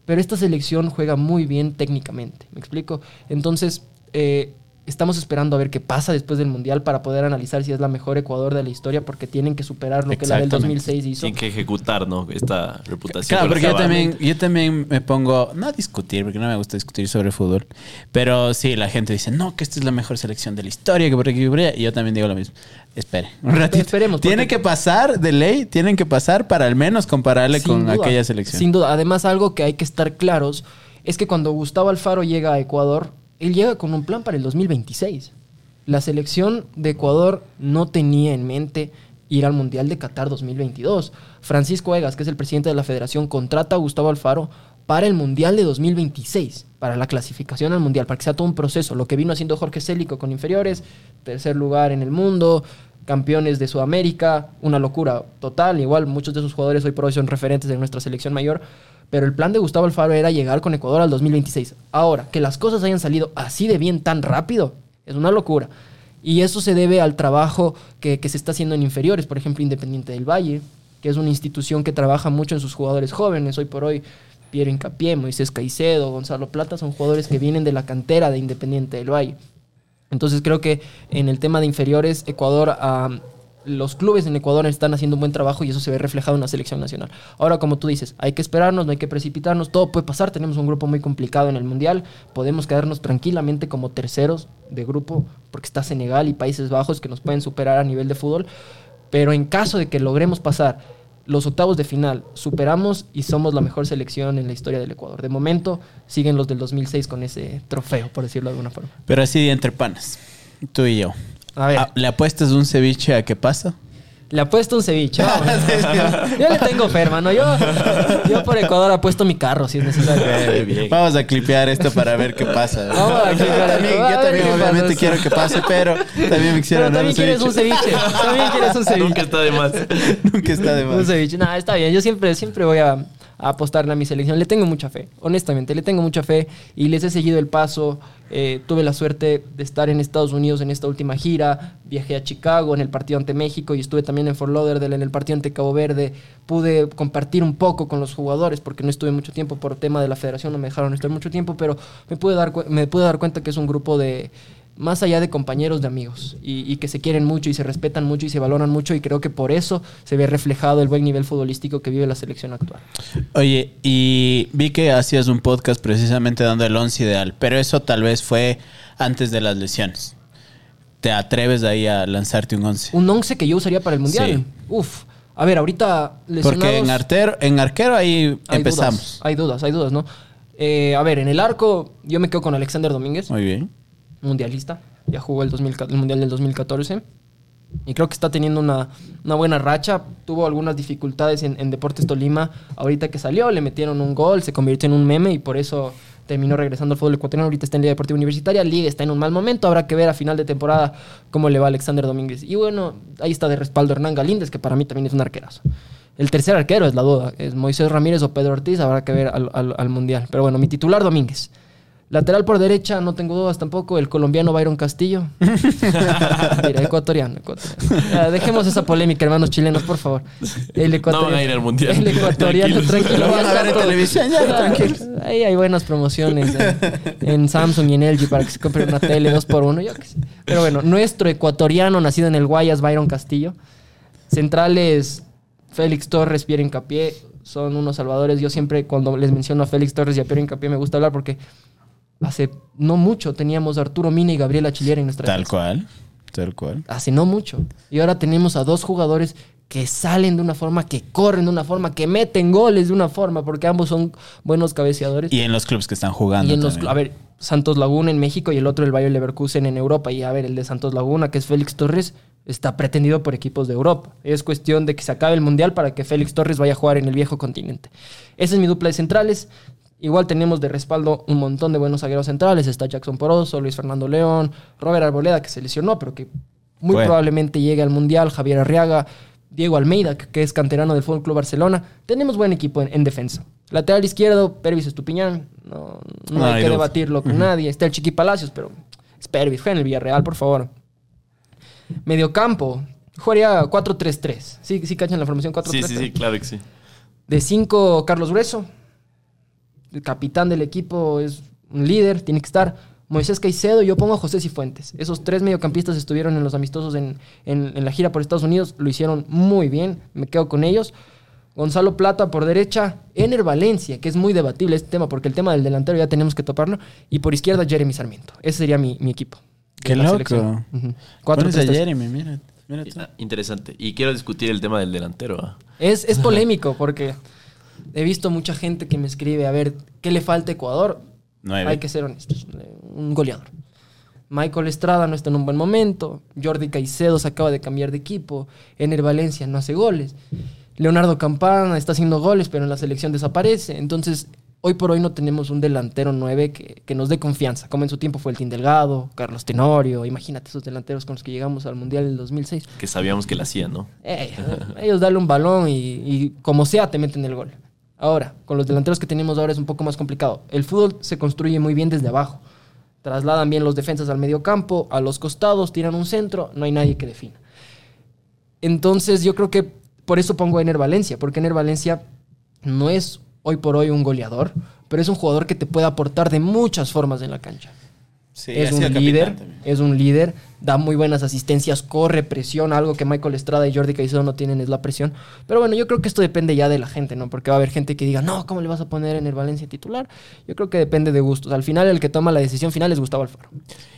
Pero esta selección juega muy bien técnicamente, ¿me explico? Entonces, eh, estamos esperando a ver qué pasa después del Mundial para poder analizar si es la mejor Ecuador de la historia, porque tienen que superar lo que la del Exactamente. 2006 hizo. Tienen que ejecutar, ¿no? Esta reputación. Claro, porque yo también, yo también me pongo, no a discutir, porque no me gusta discutir sobre fútbol, pero sí, la gente dice, no, que esta es la mejor selección de la historia, que por aquí, que por allá", y yo también digo lo mismo. Espere, un ratito. Esperemos, Tiene que pasar, de ley, tienen que pasar para al menos compararle con duda, aquella selección. Sin duda. Además, algo que hay que estar claros es que cuando Gustavo Alfaro llega a Ecuador, él llega con un plan para el 2026. La selección de Ecuador no tenía en mente ir al Mundial de Qatar 2022. Francisco Egas, que es el presidente de la federación, contrata a Gustavo Alfaro para el Mundial de 2026. para la clasificación al Mundial, para que sea todo un proceso. Lo que vino haciendo Jorge Célico con inferiores, tercer lugar en el mundo, campeones de Sudamérica, una locura total. Igual muchos de esos jugadores hoy por hoy son referentes de nuestra selección mayor. Pero el plan de Gustavo Alfaro era llegar con Ecuador al 2026. Ahora, que las cosas hayan salido así de bien tan rápido, es una locura. Y eso se debe al trabajo que, se está haciendo en inferiores, por ejemplo, Independiente del Valle, que es una institución que trabaja mucho en sus jugadores jóvenes. Hoy por hoy, Pierre Incapié, Moisés Caicedo, Gonzalo Plata son jugadores que vienen de la cantera de Independiente del Valle. Entonces creo que en el tema de inferiores, Ecuador, ah, los clubes en Ecuador están haciendo un buen trabajo y eso se ve reflejado en la selección nacional. Ahora, como tú dices, hay que esperarnos, no hay que precipitarnos, todo puede pasar, tenemos un grupo muy complicado en el Mundial, podemos quedarnos tranquilamente como terceros de grupo, porque está Senegal y Países Bajos que nos pueden superar a nivel de fútbol, pero en caso de que logremos pasar los octavos de final, superamos y somos la mejor selección en la historia del Ecuador. De momento, siguen los del 2006 con ese trofeo, por decirlo de alguna forma. Pero así entre panas, tú y yo. A ver. Ah, ¿Le apuestas un ceviche a qué pasa? Le apuesto un ceviche. yo le tengo fe, hermano. Yo, yo por Ecuador apuesto mi carro si es necesario. bien. Vamos a clipear esto para ver qué pasa. Vamos a clipear Yo también. A yo también obviamente pasa. quiero que pase, pero también me quisiera Pero dar un también quieres un ceviche. También quieres un ceviche. Nunca está de más. Nunca está de Un más. ceviche. Nada, está bien. Yo siempre, siempre voy a, a apostarle a mi selección. Le tengo mucha fe. Honestamente, le tengo mucha fe. Y les he seguido el paso. Eh, tuve la suerte de estar en Estados Unidos en esta última gira. Viajé a Chicago en el partido ante México y estuve también en Fort Lauderdale en el partido ante Cabo Verde. Pude compartir un poco con los jugadores porque no estuve mucho tiempo por tema de la federación, no me dejaron estar mucho tiempo, pero me pude dar, me pude dar cuenta que es un grupo de, más allá de compañeros, de amigos, y, y que se quieren mucho y se respetan mucho y se valoran mucho, y creo que por eso se ve reflejado el buen nivel futbolístico que vive la selección actual. Oye, y vi que hacías un podcast precisamente dando el once ideal, pero eso tal vez fue antes de las lesiones. ¿Te atreves ahí a lanzarte un once? Un 11 que yo usaría para el Mundial. Sí. Uf. A ver, ahorita lesionados... Porque en arquero, en arquero ahí hay empezamos. dudas, hay dudas, hay dudas, ¿no? Eh, a ver, en el arco yo me quedo con Alexander Domínguez. Muy bien. Mundialista. Ya jugó el, 2000 el Mundial del 2014. Y creo que está teniendo una, una buena racha. Tuvo algunas dificultades en, Deportes Tolima. Ahorita que salió, le metieron un gol, se convirtió en un meme y por eso terminó regresando al fútbol ecuatoriano. Ahorita está en Liga Deportiva Universitaria. Liga está en un mal momento. Habrá que ver a final de temporada cómo le va Alexander Domínguez. Y bueno, ahí está de respaldo Hernán Galíndez, que para mí también es un arquerazo. El tercer arquero es la duda. Es Moisés Ramírez o Pedro Ortiz. Habrá que ver al, al- al Mundial. Pero bueno, mi titular Domínguez. Lateral por derecha, no tengo dudas tampoco, el colombiano Byron Castillo. Mira, ecuatoriano, ecuatoriano. Dejemos esa polémica, hermanos chilenos, por favor. El No van a ir al mundial. El ecuatoriano, tranquilo. Lo van a ver en televisión, ya, tranquilos. Ahí hay buenas promociones en, en Samsung y en LG para que se compren una tele dos por uno, yo qué sé. Pero bueno, nuestro ecuatoriano nacido en el Guayas, Byron Castillo. Centrales, Félix Torres, Pierre Incapié, son unos salvadores. Yo siempre cuando les menciono a Félix Torres y a Pierre Incapié me gusta hablar porque hace no mucho teníamos a Arturo Mina y Gabriela Chillera en nuestra Tal defensa. cual. Tal cual. Hace no mucho. Y ahora tenemos a dos jugadores que salen de una forma, que corren de una forma, que meten goles de una forma, porque ambos son buenos cabeceadores. Y en los clubes que están jugando. Y en los, a ver, Santos Laguna en México y el otro el Bayer Leverkusen en Europa. Y a ver, el de Santos Laguna, que es Félix Torres, está pretendido por equipos de Europa. Es cuestión de que se acabe el Mundial para que Félix Torres vaya a jugar en el viejo continente. Esa es mi dupla de centrales. Igual tenemos de respaldo un montón de buenos zagueros centrales. Está Jackson Poroso, Luis Fernando León, Robert Arboleda, que se lesionó, pero que muy Bueno. probablemente llegue al Mundial. Javier Arriaga, Diego Almeida, que es canterano del Fútbol Club Barcelona. Tenemos buen equipo en, en defensa. Lateral izquierdo, Pervis Estupiñán. No, hay que debatirlo con nadie. Está el Chiqui Palacios, pero es Pervis. Juega en el Villarreal, por favor. Mediocampo. Jugaría 4-3-3. Sí, sí cachan la formación 4-3-3. Sí, sí, sí, claro que sí. De 5, Carlos Grueso. El capitán del equipo es un líder, tiene que estar. Moisés Caicedo, yo pongo a José Cifuentes. Esos tres mediocampistas estuvieron en los amistosos en, en- en la gira por Estados Unidos, lo hicieron muy bien, me quedo con ellos. Gonzalo Plata por derecha, Ener Valencia, que es muy debatible este tema, porque el tema del delantero ya tenemos que toparlo. Y por izquierda, Jeremy Sarmiento. Ese sería mi, mi equipo. Qué la loco. selección. Ujú. Cuatro, a. Jeremy, mira. mira tú. Ah, Interesante. Y quiero discutir el tema del delantero. ¿ah? Es, es polémico porque he visto mucha gente que me escribe, a ver, ¿qué le falta a Ecuador? Nueve. Hay que ser honestos, eh, un goleador. Michael Estrada no está en un buen momento, Jordi Caicedo se acaba de cambiar de equipo, Ener Valencia no hace goles, Leonardo Campana está haciendo goles pero en la selección desaparece, entonces hoy por hoy no tenemos un delantero 9 que, que nos dé confianza, como en su tiempo fue el Team Delgado, Carlos Tenorio, imagínate esos delanteros con los que llegamos al Mundial del 2006. Que sabíamos que la hacían, ¿no? Eh, ellos dale un balón y, y como sea te meten el gol. Ahora, con los delanteros que tenemos ahora es un poco más complicado. El fútbol se construye muy bien desde abajo. Trasladan bien los defensas al medio campo, a los costados, tiran un centro, no hay nadie que defina. Entonces yo creo que por eso pongo a Ener Valencia, porque Ener Valencia no es hoy por hoy un goleador, pero es un jugador que te puede aportar de muchas formas en la cancha. Sí, es un líder, también. es un líder, da muy buenas asistencias, corre, presiona, algo que Michael Estrada y Jordi Caicedo no tienen es la presión. Pero bueno, yo creo que esto depende ya de la gente, ¿no? Porque va a haber gente que diga, no, ¿cómo le vas a poner en el Valencia titular? Yo creo que depende de gustos. Al final el que toma la decisión final es Gustavo Alfaro.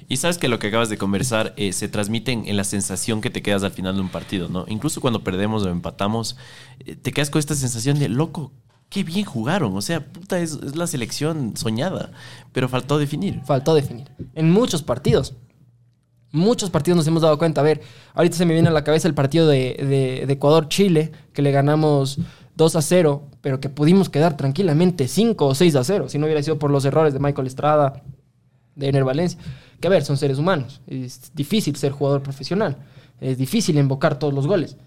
Y sabes que lo que acabas de conversar eh, se transmite en, en la sensación que te quedas al final de un partido, ¿no? Incluso cuando perdemos o empatamos, eh, te quedas con esta sensación de, loco, qué bien jugaron. O sea, puta, es, es la selección soñada, pero faltó definir. Faltó definir. En muchos partidos. Muchos partidos nos hemos dado cuenta. A ver, ahorita se me viene a la cabeza el partido de, de- Ecuador-Chile, que le ganamos 2 a 0, pero que pudimos quedar tranquilamente 5 o 6 a 0, si no hubiera sido por los errores de Michael Estrada, de Ener Valencia. Que a ver, son seres humanos. Es difícil ser jugador profesional. Es difícil invocar todos los goles.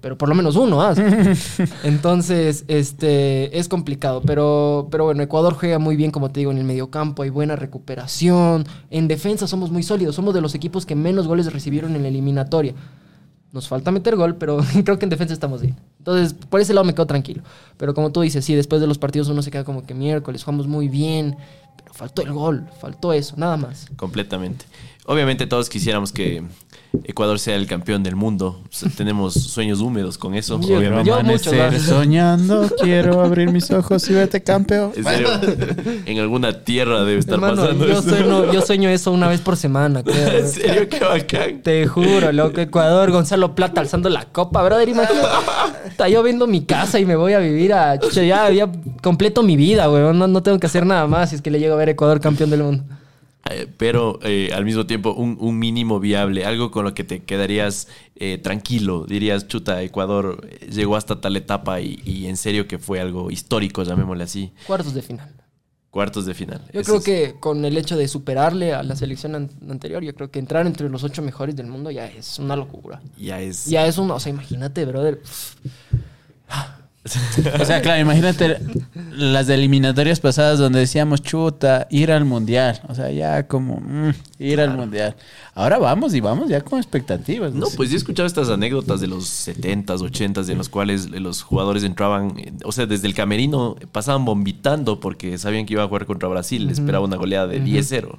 Pero por lo menos uno haz. Entonces, este, es complicado. Pero, pero bueno, Ecuador juega muy bien, como te digo, en el mediocampo. Hay buena recuperación. En defensa somos muy sólidos. Somos de los equipos que menos goles recibieron en la eliminatoria. Nos falta meter gol, pero creo que en defensa estamos bien. Entonces, por ese lado me quedo tranquilo. Pero como tú dices, sí, después de los partidos uno se queda como que miércoles, jugamos muy bien. Pero faltó el gol, faltó eso, nada más. Completamente. Obviamente todos quisiéramos que Ecuador sea el campeón del mundo. O sea, tenemos sueños húmedos con eso, Yo- obviamente. yo- Amanecer mucho soñando, quiero abrir mis ojos y vete campeón. En serio, en alguna tierra debe estar Hermano, pasando yo, eso. sueño, yo sueño eso una vez por semana, creo. En serio, qué bacán. Te juro, loco, Ecuador, Gonzalo Plata alzando la copa, brother, imagínate. Está yo viendo mi casa y me voy a vivir a... chucha, ya, ya completo mi vida, weón. No, no tengo que hacer nada más si es que le llego a ver Ecuador campeón del mundo. Eh, Pero eh, al mismo tiempo un, un mínimo viable, algo con lo que te quedarías eh, tranquilo. Dirías, chuta, Ecuador eh, llegó hasta tal etapa y, y en serio que fue algo histórico, llamémosle así. Cuartos de final. Cuartos de final. Yo Eso creo es- que con el hecho de superarle a la selección an- anterior, yo creo que entrar entre los ocho mejores del mundo ya es una locura. ya es... Ya es una... O sea, imagínate, brother. O sea, claro, imagínate las eliminatorias pasadas donde decíamos, chuta, ir al mundial. O sea, ya como, mm, ir al mundial. Ahora vamos y vamos ya con expectativas. No, pues yo he escuchado estas anécdotas de los 70s, 80s, en los cuales los jugadores entraban, eh, o sea, desde el camerino pasaban vomitando porque sabían que iba a jugar contra Brasil, les esperaba una goleada de 10-0.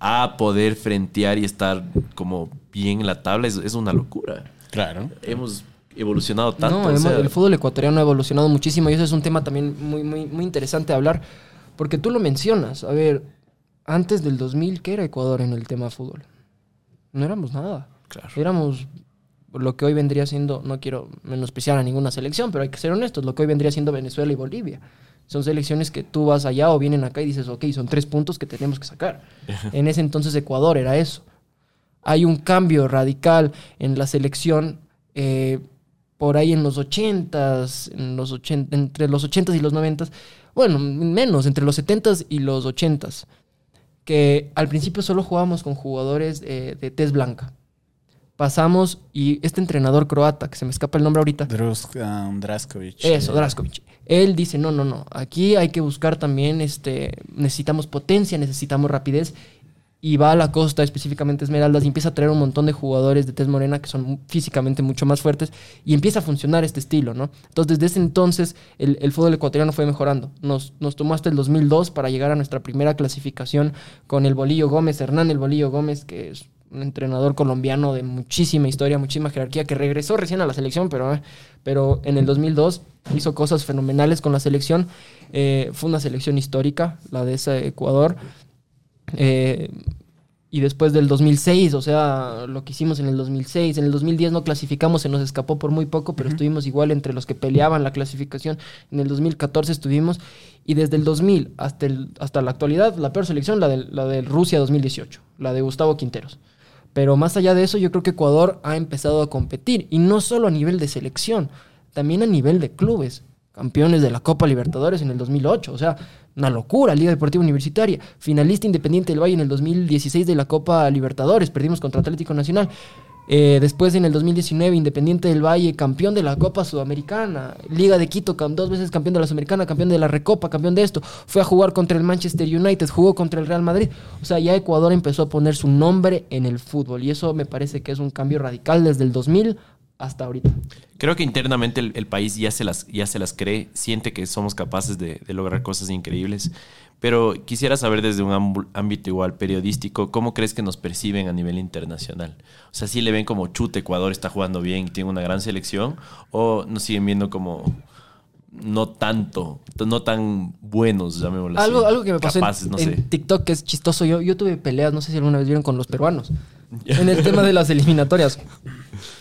A poder frentear y estar como bien en la tabla es, es una locura. Claro. Hemos evolucionado tanto. no, o hemos- sea, el fútbol ecuatoriano ha evolucionado muchísimo y eso es un tema también muy, muy, muy interesante de hablar, porque tú lo mencionas. A ver, antes del 2000, ¿qué era Ecuador en el tema fútbol? No éramos nada. Claro. Éramos lo que hoy vendría siendo, no quiero menospreciar a ninguna selección, pero hay que ser honestos, lo que hoy vendría siendo Venezuela y Bolivia. Son selecciones que tú vas allá o vienen acá y dices, ok, son tres puntos que tenemos que sacar. en ese entonces Ecuador era eso. Hay un cambio radical en la selección eh, por ahí en los 80s, en los 80, entre los 80s y los 90s, bueno, menos, entre los 70s y los 80s, que al principio solo jugábamos con jugadores eh, de tez blanca. Pasamos y este entrenador croata, que se me escapa el nombre ahorita, Druska, um, Draskovic. eso, Draskovic. Él dice, no, no, no, aquí hay que buscar también, este, necesitamos potencia, necesitamos rapidez. Y va a la costa, específicamente Esmeraldas, y empieza a traer un montón de jugadores de tez morena que son físicamente mucho más fuertes. Y empieza a funcionar este estilo, ¿no? Entonces, desde ese entonces, el, fútbol ecuatoriano fue mejorando. Nos, nos tomó hasta el 2002 para llegar a nuestra primera clasificación con el Bolillo Gómez, Hernán el Bolillo Gómez, que es un entrenador colombiano de muchísima historia, muchísima jerarquía, que regresó recién a la selección, pero, eh, pero en el 2002 hizo cosas fenomenales con la selección. Eh, fue una selección histórica, la de Ecuador. Eh, y después del 2006, o sea, lo que hicimos en el 2006, en el 2010 no clasificamos, se nos escapó por muy poco, pero estuvimos igual entre los que peleaban la clasificación. En el 2014 estuvimos, y desde el 2000 hasta, el, hasta la actualidad, la peor selección, la de, la de Rusia 2018, la de Gustavo Quinteros. Pero más allá de eso, yo creo que Ecuador ha empezado a competir, y no solo a nivel de selección, también a nivel de clubes. Campeones de la Copa Libertadores en el 2008. O sea, una locura, Liga Deportiva Universitaria. Finalista Independiente del Valle en el 2016 de la Copa Libertadores. Perdimos contra Atlético Nacional. Eh, después en el 2019 Independiente del Valle, campeón de la Copa Sudamericana. Liga de Quito, dos veces campeón de la Sudamericana, campeón de la Recopa, campeón de esto. Fue a jugar contra el Manchester United, jugó contra el Real Madrid. O sea, ya Ecuador empezó a poner su nombre en el fútbol. Y eso me parece que es un cambio radical desde el 2000 hasta ahorita. Creo que internamente el, el país ya se, las, ya se las cree, siente que somos capaces de, de lograr cosas increíbles. Pero quisiera saber desde un ámbito igual periodístico, ¿cómo crees que nos perciben a nivel internacional? O sea, si le ven como chute, Ecuador está jugando bien y tiene una gran selección, o nos siguen viendo como no tanto, no tan buenos, llamémoslo así. Algo, algo que me pasó en- Capaces, no en, sé. TikTok que es chistoso. Yo, yo tuve peleas, no sé si alguna vez vieron con los peruanos. En el tema de las eliminatorias.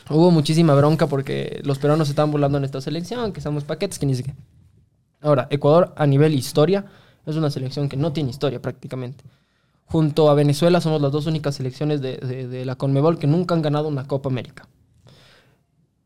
Hubo muchísima bronca porque los peruanos se estaban burlando en esta selección, que somos paquetes, que ni sé qué. Ahora, Ecuador a nivel historia es una selección que no tiene historia prácticamente. Junto a Venezuela somos las dos únicas selecciones de- de la Conmebol que nunca han ganado una Copa América.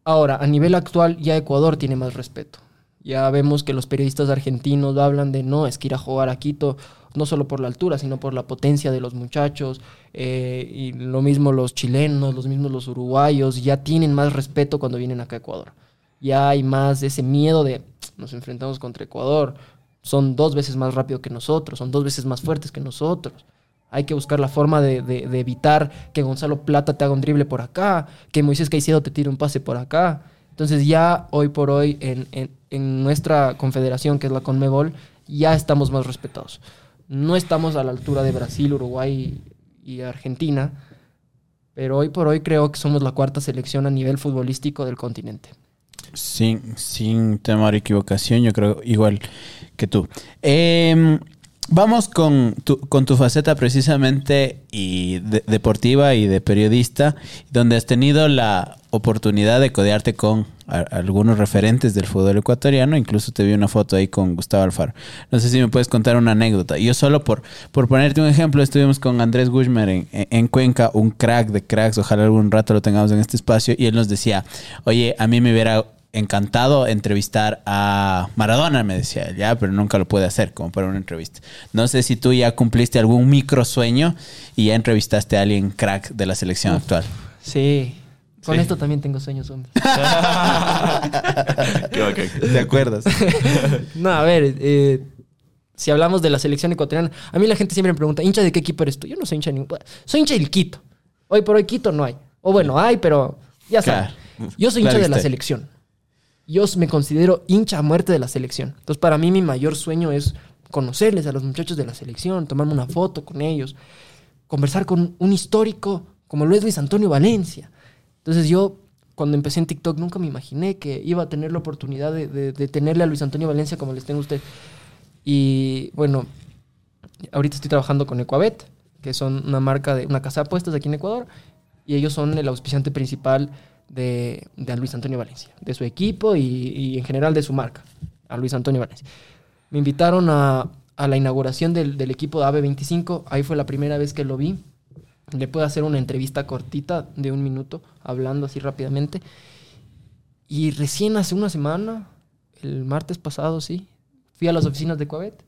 Ahora, a nivel actual ya Ecuador tiene más respeto. Ya vemos que los periodistas argentinos hablan de no, es que ir a jugar a Quito, no solo por la altura, sino por la potencia de los muchachos. eh, y lo mismo los chilenos, los mismos los uruguayos, ya tienen más respeto cuando vienen acá a Ecuador. Ya hay más ese miedo de nos enfrentamos contra Ecuador, son dos veces más rápido que nosotros, son dos veces más fuertes que nosotros. Hay que buscar la forma de, evitar que Gonzalo Plata te haga un drible por acá, que Moisés Caicedo te tire un pase por acá. Entonces ya hoy por hoy en, en- en nuestra confederación, que es la Conmebol, ya estamos más respetados. No estamos a la altura de Brasil, Uruguay y Argentina, pero hoy por hoy creo que somos la cuarta selección a nivel futbolístico del continente. Sin, sin temor a equivocación, yo creo igual que tú. Em, vamos con tu, con tu faceta precisamente y de- deportiva y de periodista, donde has tenido la oportunidad de codearte con a- algunos referentes del fútbol ecuatoriano. Incluso te vi una foto ahí con Gustavo Alfaro. No sé si me puedes contar una anécdota. Yo solo por, por ponerte un ejemplo, estuvimos con Andrés Gushmer en, en- en Cuenca, un crack de cracks. Ojalá algún rato lo tengamos en este espacio. Y él nos decía, oye, a mí me hubiera encantado entrevistar a Maradona, me decía él, ya, pero nunca lo puede hacer como para una entrevista. No sé si tú ya cumpliste algún micro sueño y ya entrevistaste a alguien crack de la selección actual. Sí. Con Sí. esto también tengo sueños, hombre. Qué bacán. ¿Te acuerdas? No, a ver, eh, si hablamos de la selección ecuatoriana, a mí la gente siempre me pregunta, ¿hincha de qué equipo eres tú? Yo no soy hincha de ningún. Soy hincha del Quito. Hoy por hoy Quito no hay. O bueno, hay, pero ya Claro. sabes. Yo soy hincha Claro de la selección. Yo me considero hincha a muerte de la selección. Entonces, para mí, mi mayor sueño es conocerles a los muchachos de la selección, tomarme una foto con ellos, conversar con un histórico como lo es Luis Antonio Valencia. Entonces, yo, cuando empecé en TikTok, nunca me imaginé que iba a tener la oportunidad de, de- tenerle a Luis Antonio Valencia como les tengo a usted. Y bueno, ahorita estoy trabajando con Ecuabet, que son una marca de una casa de apuestas aquí en Ecuador, y ellos son el auspiciante principal de, de Luis Antonio Valencia, de su equipo y, y en general de su marca, a Luis Antonio Valencia. Me invitaron a, a la inauguración del, del equipo de AB25, ahí fue la primera vez que lo vi. Le pude hacer una entrevista cortita de un minuto, hablando así rápidamente. Y recién hace una semana, el martes pasado, sí, fui a las oficinas de Coabet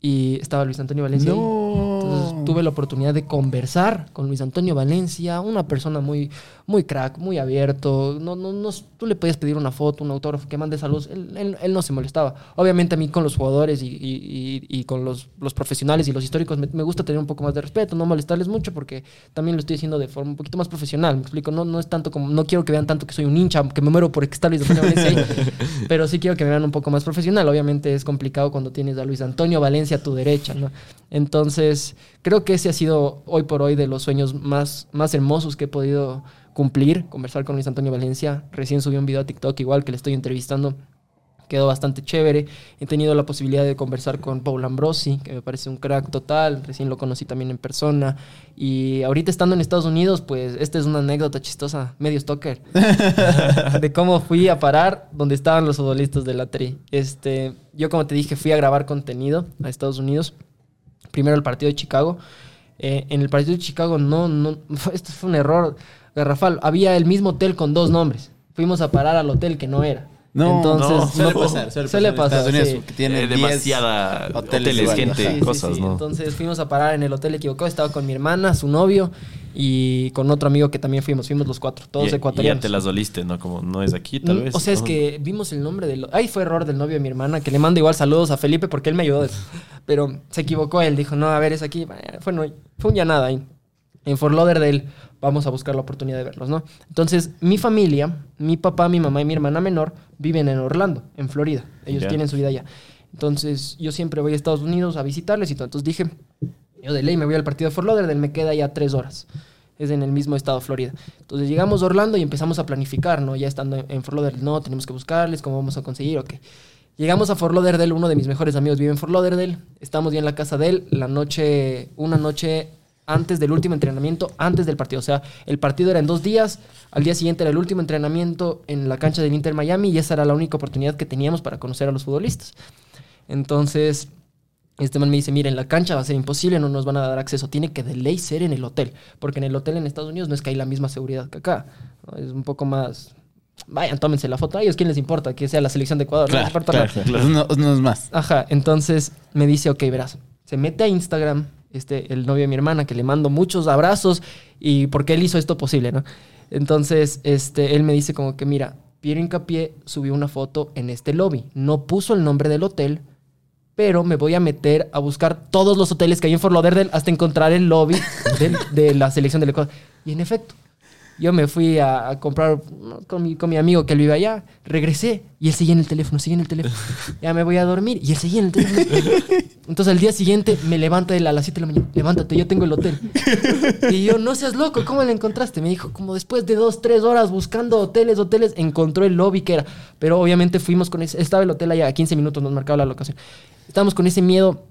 y estaba Luis Antonio Valencia. ahí. Entonces tuve la oportunidad de conversar con Luis Antonio Valencia, una persona muy, muy crack, muy abierto. No, no, no, tú le podías pedir una foto, un autógrafo, que mande saludos. Él, él- él no se molestaba. Obviamente a mí con los jugadores y, y- y- y con los, los profesionales y los históricos me, me gusta tener un poco más de respeto, no molestarles mucho porque también lo estoy haciendo de forma un poquito más profesional. Me explico, no, no es tanto como, no quiero que vean tanto que soy un hincha, que me muero por estar Luis Antonio Valencia ahí, pero sí quiero que me vean un poco más profesional. Obviamente es complicado cuando tienes a Luis Antonio Valencia a tu derecha, ¿no? Entonces, creo que ese ha sido hoy por hoy de los sueños más, más hermosos que he podido cumplir, conversar con Luis Antonio Valencia. Recién subí un video a TikTok igual que le estoy entrevistando. Quedó bastante chévere. He tenido la posibilidad de conversar con Paul Ambrosi, que me parece un crack total. Recién lo conocí también en persona. Y ahorita estando en Estados Unidos, pues esta es una anécdota chistosa, medio stalker, de cómo fui a parar donde estaban los futbolistas de la tri. Este, yo como te dije, fui a grabar contenido a Estados Unidos. Primero el partido de Chicago. Eh, en el partido de Chicago no, no, esto fue un error garrafal. Había el mismo hotel con dos nombres. Fuimos a parar al hotel que no era. No, Entonces, no, suele no- pasar, suele, suele pasar sí. Unidos, que tiene Eh, 10 demasiada hoteles, igual, gente, sí, cosas, sí. ¿no? Entonces fuimos a parar en el hotel equivocado. Estaba con mi hermana, su novio y con otro amigo que también fuimos. Fuimos los cuatro, todos Y- y ya ecuatorianos. te las oliste, ¿no? Como no es aquí, tal vez. O sea, es que vimos el nombre del... Ahí fue error del novio de mi hermana, que le mando igual saludos a Felipe porque él me ayudó. Pero se equivocó él, dijo, no, a ver, es aquí. Fue, no, fue un ya nada ahí. En Fort Lauderdale vamos a buscar la oportunidad de verlos, ¿no? Entonces, mi familia, mi papá, mi mamá y mi hermana menor viven en Orlando, en Florida. Ellos tienen su vida allá. Entonces, yo siempre voy a Estados Unidos a visitarles y todo. Entonces dije, yo de ley me voy al partido de Fort Lauderdale, me queda ya tres horas. Es en el mismo estado, Florida. Entonces llegamos a Orlando y empezamos a planificar, ¿no? Ya estando en, Fort Lauderdale, no, tenemos que buscarles, cómo vamos a conseguir, ok. Llegamos a Fort Lauderdale, uno de mis mejores amigos vive en Fort Lauderdale. Estamos ya en la casa de él, la noche, una noche antes del último entrenamiento, antes del partido. O sea, el partido era en dos días, al día siguiente era el último entrenamiento en la cancha del Inter Miami y esa era la única oportunidad que teníamos para conocer a los futbolistas. Entonces, este man me dice, mira, en la cancha va a ser imposible, no nos van a dar acceso, tiene que de ley ser en el hotel, porque en el hotel en Estados Unidos no es que hay la misma seguridad que acá, ¿no? es un poco más... Vayan, tómense la foto, a ellos quién les importa que sea la selección de Ecuador, no Claro, importa claro, nada. claro. Uno es más. Ajá, entonces me dice, ok, verás, se mete a Instagram, este, el novio de mi hermana, que le mando muchos abrazos y porque él hizo esto posible, ¿no? Entonces, este, él me dice como que, mira, Piero Hincapié subió una foto en este lobby, no puso el nombre del hotel, pero me voy a meter a buscar todos los hoteles que hay en Fort Lauderdale hasta encontrar el lobby de, la selección del Ecuador. Y en efecto, yo me fui a, a comprar con mi, con mi amigo que él vive allá, regresé y él seguía en el teléfono, seguía en el teléfono. Ya me voy a dormir y él seguía en el teléfono. Entonces al día siguiente me levanta él a las 7 de la mañana, levántate, yo tengo el hotel. Y yo, no seas loco, ¿cómo lo encontraste? Me dijo, como después de dos, tres horas buscando hoteles, hoteles, encontró el lobby que era. Pero obviamente fuimos con ese, estaba el hotel allá a 15 minutos, nos marcaba la locación. Estábamos con ese miedo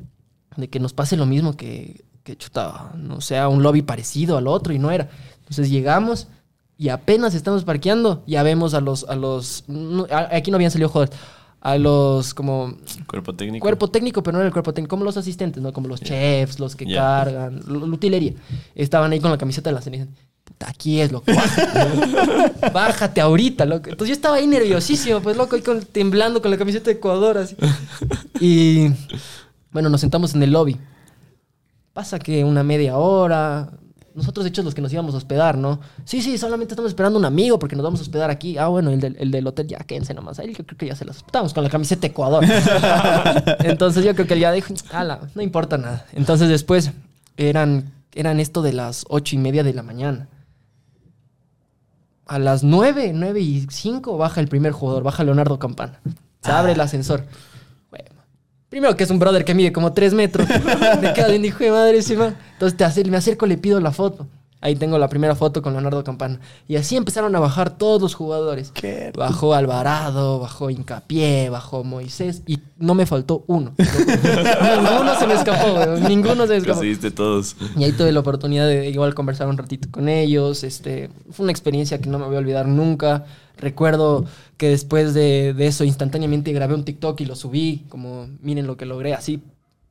de que nos pase lo mismo que, que chuta, no sea un lobby parecido al otro y no era. Entonces llegamos y apenas estamos parqueando, ya vemos a los, a los, no, a- aquí no habían salido jugadores, a los como Cuerpo técnico. cuerpo técnico, pero no era el cuerpo técnico, como los asistentes, ¿no? Como los chefs, los que cargan, la utilería. Estaban ahí con la camiseta de la selección. Aquí es, loco. Bájate, Bájate ahorita, loco. Entonces yo estaba ahí nerviosísimo, pues, loco, ahí con- temblando con la camiseta de Ecuador, así. Y bueno, nos sentamos en el lobby. Pasa que una media hora. Nosotros, de hecho, los que nos íbamos a hospedar, ¿no? Sí, sí, solamente estamos esperando un amigo porque nos vamos a hospedar aquí. Ah, bueno, el del, el del hotel ya, quédense nomás. Ahí yo creo que ya se las estábamos con la camiseta de Ecuador. Entonces yo creo que él ya dijo, ala, no importa nada. Entonces después eran, eran esto de las ocho y media de la mañana. A las nueve, nueve y cinco baja el primer jugador, baja Leonardo Campana. Se abre el ascensor. Bueno, Primero que es un brother que mide como tres metros. Me quedo viendo, hijo de madre, man. Entonces te acer- me acerco, le pido la foto. Ahí tengo la primera foto con Leonardo Campana. Y así empezaron a bajar todos los jugadores. Qué Bajó Alvarado, bajó Incapié, bajó Moisés y no me faltó uno. ninguno se me escapó, Ninguno se me escapó. Conseguiste todos. Y ahí tuve la oportunidad de igual conversar un ratito con ellos. Este, fue una experiencia que no me voy a olvidar nunca. Recuerdo que después de, de eso instantáneamente grabé un TikTok y lo subí, como miren lo que logré, así,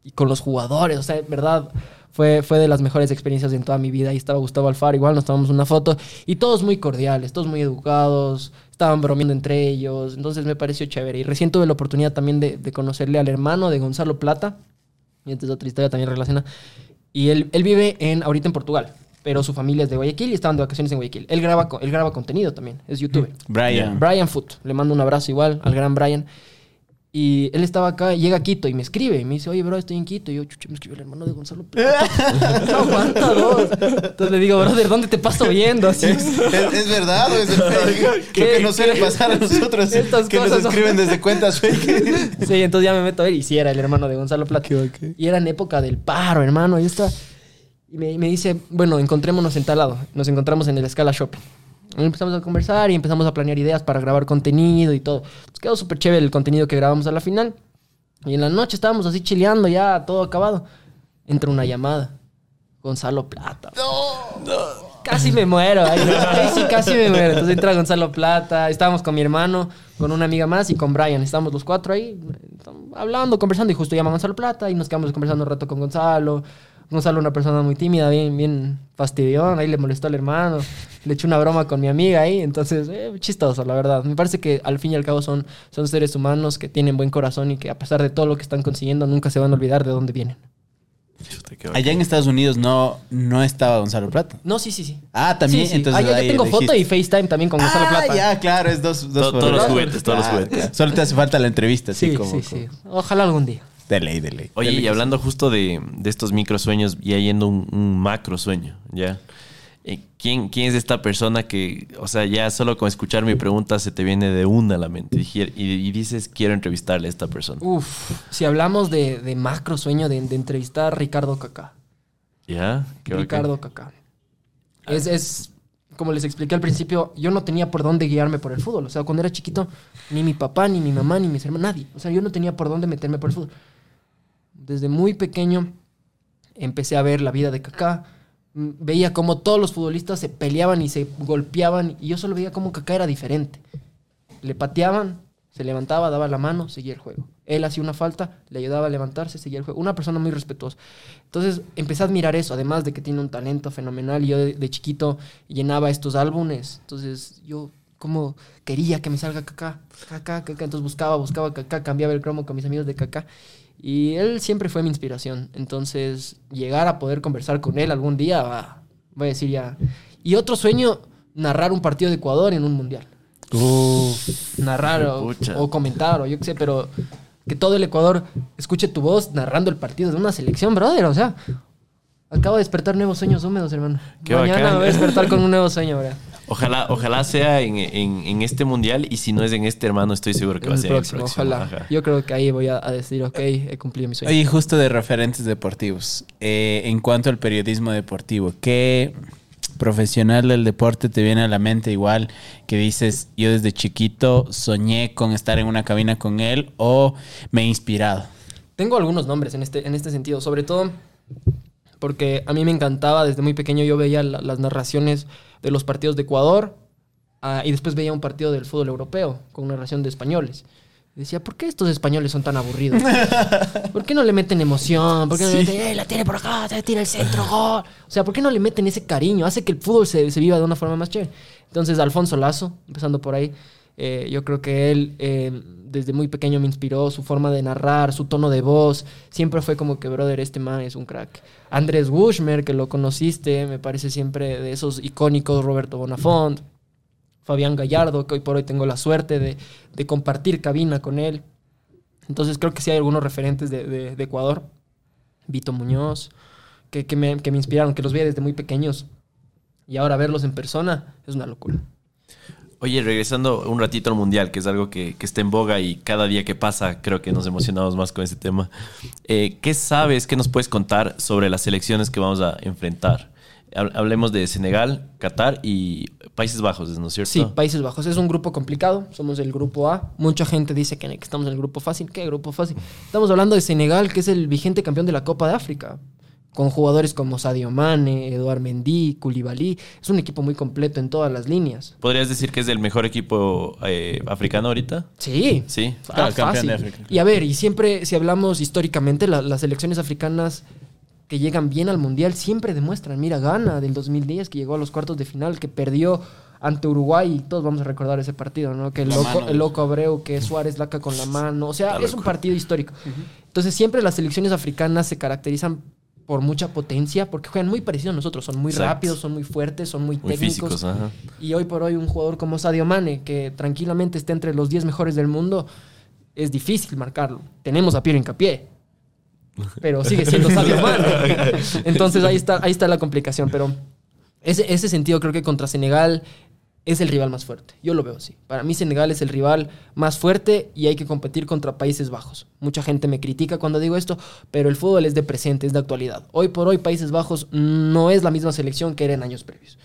y con los jugadores. O sea, en verdad, fue, fue de las mejores experiencias en toda mi vida. Ahí estaba Gustavo Alfaro, igual nos tomamos una foto. Y todos muy cordiales, todos muy educados, estaban bromeando entre ellos. Entonces me pareció chévere. Y recién tuve la oportunidad también de, de conocerle al hermano de Gonzalo Plata. Y esta es otra historia también relacionada. Y él, él vive en, ahorita en Portugal, pero su familia es de Guayaquil y estaban de vacaciones en Guayaquil. Él graba, él graba contenido también, es youtuber. Brian. Brian Foot, le mando un abrazo igual al gran Brian. Y él estaba acá, llega a Quito y me escribe. Y me dice, oye, bro, estoy en Quito. Y yo, chucha, me escribió el hermano de Gonzalo Plata. no aguanta dos. Entonces le digo, brother, ¿dónde te paso viendo? Así. ¿Es, es verdad o es fake? ¿Qué? Lo que nos suele pasar a nosotros. Estas que nos cosas son- escriben desde cuentas fake. Sí, entonces ya me meto a ver y sí era el hermano de Gonzalo Plata. Y era en época del paro, hermano. Y, está, y me, me dice, bueno, encontrémonos en tal lado. Nos encontramos en el Scala Shopping. Empezamos a conversar y empezamos a planear ideas para grabar contenido y todo. Pues quedó súper chévere el contenido que grabamos a la final. Y en la noche estábamos así chileando, ya todo acabado. Entra una llamada. Gonzalo Plata. Casi me muero. Ahí, ahí sí, casi me muero. Entonces entra Gonzalo Plata. Estábamos con mi hermano, con una amiga más y con Brian. Estábamos los cuatro ahí hablando, conversando. Y justo llama Gonzalo Plata y nos quedamos conversando un rato con Gonzalo. Gonzalo, una persona muy tímida, bien, bien fastidión. Ahí le molestó al hermano. Le eché una broma con mi amiga ahí, entonces, eh, chistoso, la verdad. Me parece que al fin y al cabo son, son seres humanos que tienen buen corazón y que a pesar de todo lo que están consiguiendo, nunca se van a olvidar de dónde vienen. Allá en Estados Unidos no, no estaba Gonzalo Plata. No, sí, sí, sí. Ah, también. Sí, sí. Entonces Ah, ya ahí tengo foto y. FaceTime también con Gonzalo ah, Plata. ya, claro, es dos, dos To- todos los juguetes, todos los Claro, juguetes. Solo te hace falta la entrevista, así Sí, como. sí, sí. Ojalá algún día. De ley, de ley. Oye, De ley y hablando justo de, de estos microsueños, ya yendo un, un macro sueño, ¿ya? Eh, ¿Quién, ¿Quién es esta persona que, o sea, ya solo con escuchar mi pregunta se te viene de una a la mente y, y dices, quiero entrevistarle a esta persona? Uf, si hablamos de, de macro sueño de, de entrevistar a Ricardo Kaká. ¿Ya? Qué bacán. Ricardo Kaká. Es, es, como les expliqué al principio, yo no tenía por dónde guiarme por el fútbol. O sea, cuando era chiquito, ni mi papá, ni mi mamá, ni mis hermanos, nadie. O sea, yo no tenía por dónde meterme por el fútbol. Desde muy pequeño empecé a ver la vida de Kaká. Veía cómo todos los futbolistas se peleaban y se golpeaban. Y yo solo veía cómo Kaká era diferente. Le pateaban, se levantaba, daba la mano, seguía el juego. Él hacía una falta, le ayudaba a levantarse, seguía el juego. Una persona muy respetuosa. Entonces empecé a admirar eso, además de que tiene un talento fenomenal. Yo de, de chiquito llenaba estos álbumes. Entonces yo como quería que me salga Kaká, Kaká, Kaká. Entonces buscaba, buscaba Kaká, cambiaba el cromo con mis amigos de Kaká. Y él siempre fue mi inspiración. Entonces llegar a poder conversar con él algún día, ah, voy a decir ya. Y otro sueño, narrar un partido de Ecuador en un mundial narrar o, comentar o yo qué sé, pero que todo el Ecuador escuche tu voz narrando el partido de una selección, brother. O sea, acabo de despertar nuevos sueños húmedos, hermano. Qué Mañana bacán. voy a despertar con un nuevo sueño, bro. Ojalá, ojalá sea en, en- en este mundial y si no es en este, hermano, estoy seguro que va a ser próximo, en el próximo. ojalá. Ajá. Yo creo que ahí voy a, a decir, ok, he cumplido mi sueño. Oye, justo de referentes deportivos. eh, en cuanto al periodismo deportivo, ¿qué profesional del deporte te viene a la mente igual que dices, yo desde chiquito soñé con estar en una cabina con él o me he inspirado? Tengo algunos nombres en este, en este sentido, sobre todo porque a mí me encantaba, desde muy pequeño yo veía la- las narraciones de los partidos de Ecuador ah, y después veía un partido del fútbol europeo con narración de españoles. Y decía, ¿por qué estos españoles son tan aburridos? ¿Por qué no le meten emoción? ¿Por qué no le meten, "Eh, la tiene por acá, se tira el centro, gol? O sea, ¿por qué no le meten ese cariño? Hace que el fútbol se, se viva de una forma más chévere. Entonces, Alfonso Lazo, empezando por ahí, eh, yo creo que él eh, desde muy pequeño me inspiró, su forma de narrar, su tono de voz, siempre fue como que, brother, este man es un crack. Andrés Wushmer, que lo conociste, me parece siempre de esos icónicos, Roberto Bonafont, Fabián Gallardo, que hoy por hoy tengo la suerte de, de compartir cabina con él. Entonces creo que sí hay algunos referentes de, de- de Ecuador. Vito Muñoz, que, que me, que me inspiraron, que los veía desde muy pequeños. Y ahora verlos en persona es una locura. Oye, regresando un ratito al mundial, que es algo que, que está en boga y cada día que pasa creo que nos emocionamos más con ese tema. Eh, ¿Qué sabes, qué nos puedes contar sobre las selecciones que vamos a enfrentar? Hab- Hablemos de Senegal, Qatar y Países Bajos, ¿no es cierto? Sí, Países Bajos. Es un grupo complicado. Somos el grupo A. Mucha gente dice que estamos en el grupo fácil. ¿Qué grupo fácil? Estamos hablando de Senegal, que es el vigente campeón de la Copa de África. Con jugadores como Sadio Mane, Eduard Mendy, Koulibaly. Es un equipo muy completo en todas las líneas. ¿Podrías decir que es el mejor equipo eh, africano ahorita? Sí. Sí. Ah, fácil. de África. Y a ver, y siempre, si hablamos históricamente, la- las selecciones africanas que llegan bien al Mundial siempre demuestran. Mira, Ghana del 2010, que llegó a los cuartos de final, que perdió ante Uruguay, y todos vamos a recordar ese partido, ¿no? Que el La loco, mano. el loco Abreu, que Suárez laca con la mano. O sea, Está es un partido histórico. Entonces, siempre las selecciones africanas se caracterizan por mucha potencia, porque juegan muy parecido a nosotros. Son muy Exacto. rápidos, son muy fuertes, son muy, Muy técnicos. físicos, ajá. Y hoy por hoy un jugador como Sadio Mane, que tranquilamente está entre los 10 mejores del mundo, es difícil marcarlo. Tenemos a Pierre Hincapié, pero sigue siendo Sadio Mane. Entonces ahí está, ahí está la complicación. Pero ese, ese sentido creo que contra Senegal es el rival más fuerte. Yo lo veo así. Para mí Senegal es el rival más fuerte y hay que competir contra Países Bajos. Mucha gente me critica cuando digo esto, pero el fútbol es de presente, es de actualidad. Hoy por hoy Países Bajos no es la misma selección que era en años previos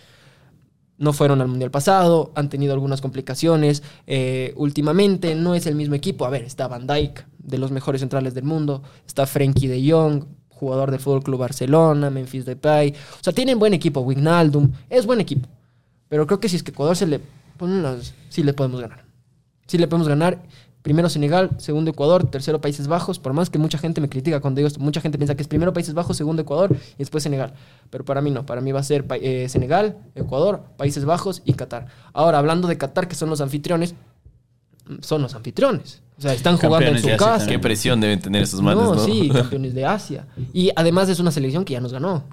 no fueron al mundial pasado, han tenido algunas complicaciones. eh, últimamente no es el mismo equipo. A ver, está Van Dijk, de los mejores centrales del mundo. Está Frenkie de Jong, jugador del Fútbol Club Barcelona, Memphis Depay. O sea, tienen buen equipo. Wijnaldum, es buen equipo. Pero creo que si es que Ecuador se le ponen las. Sí le podemos ganar. Sí le podemos ganar. primero Senegal, segundo Ecuador, tercero Países Bajos. Por más que mucha gente me critica cuando digo esto, mucha gente piensa que es primero Países Bajos, segundo Ecuador y después Senegal. Pero para mí no, para mí va a ser eh, Senegal, Ecuador, Países Bajos y Qatar. Ahora, hablando de Qatar, que son los anfitriones, son los anfitriones. O sea, están jugando en su casa. Qué presión deben tener esos manes, ¿no? No, sí, campeones de Asia. Y además es una selección que ya nos ganó.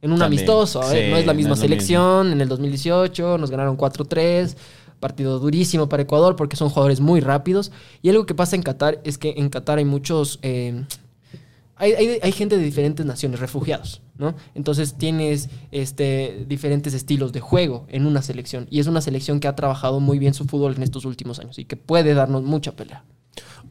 En un También, amistoso, sí, no es la misma no es lo selección. En el 2018 nos ganaron 4-3. Partido durísimo para Ecuador porque son jugadores muy rápidos. Y algo que pasa en Qatar es que en Qatar hay muchos... eh, hay, hay- hay gente de diferentes naciones, refugiados, ¿no? Entonces tienes este, diferentes estilos de juego en una selección. Y es una selección que ha trabajado muy bien su fútbol en estos últimos años y que puede darnos mucha pelea.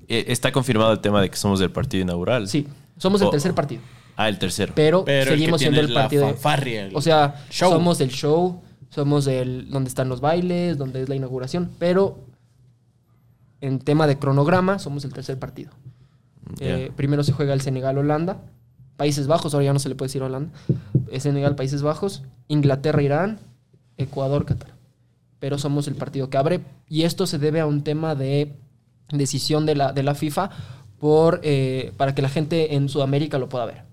Eh, Está confirmado el tema de que somos del partido inaugural. Sí, somos el Oh. tercer partido. Ah, el tercero. pero, seguimos siendo el partido. de- fanfarria, el o sea, show. somos el show, somos el donde están los bailes, donde es la inauguración, pero en tema de cronograma somos el tercer partido. Eh, primero se juega el Senegal-Holanda, Países Bajos, ahora ya no se le puede decir Holanda, es Senegal, Países Bajos, Inglaterra-Irán, Ecuador-Qatar. Pero somos el partido que abre y esto se debe a un tema de decisión de la, de la FIFA por, eh, para que la gente en Sudamérica lo pueda ver.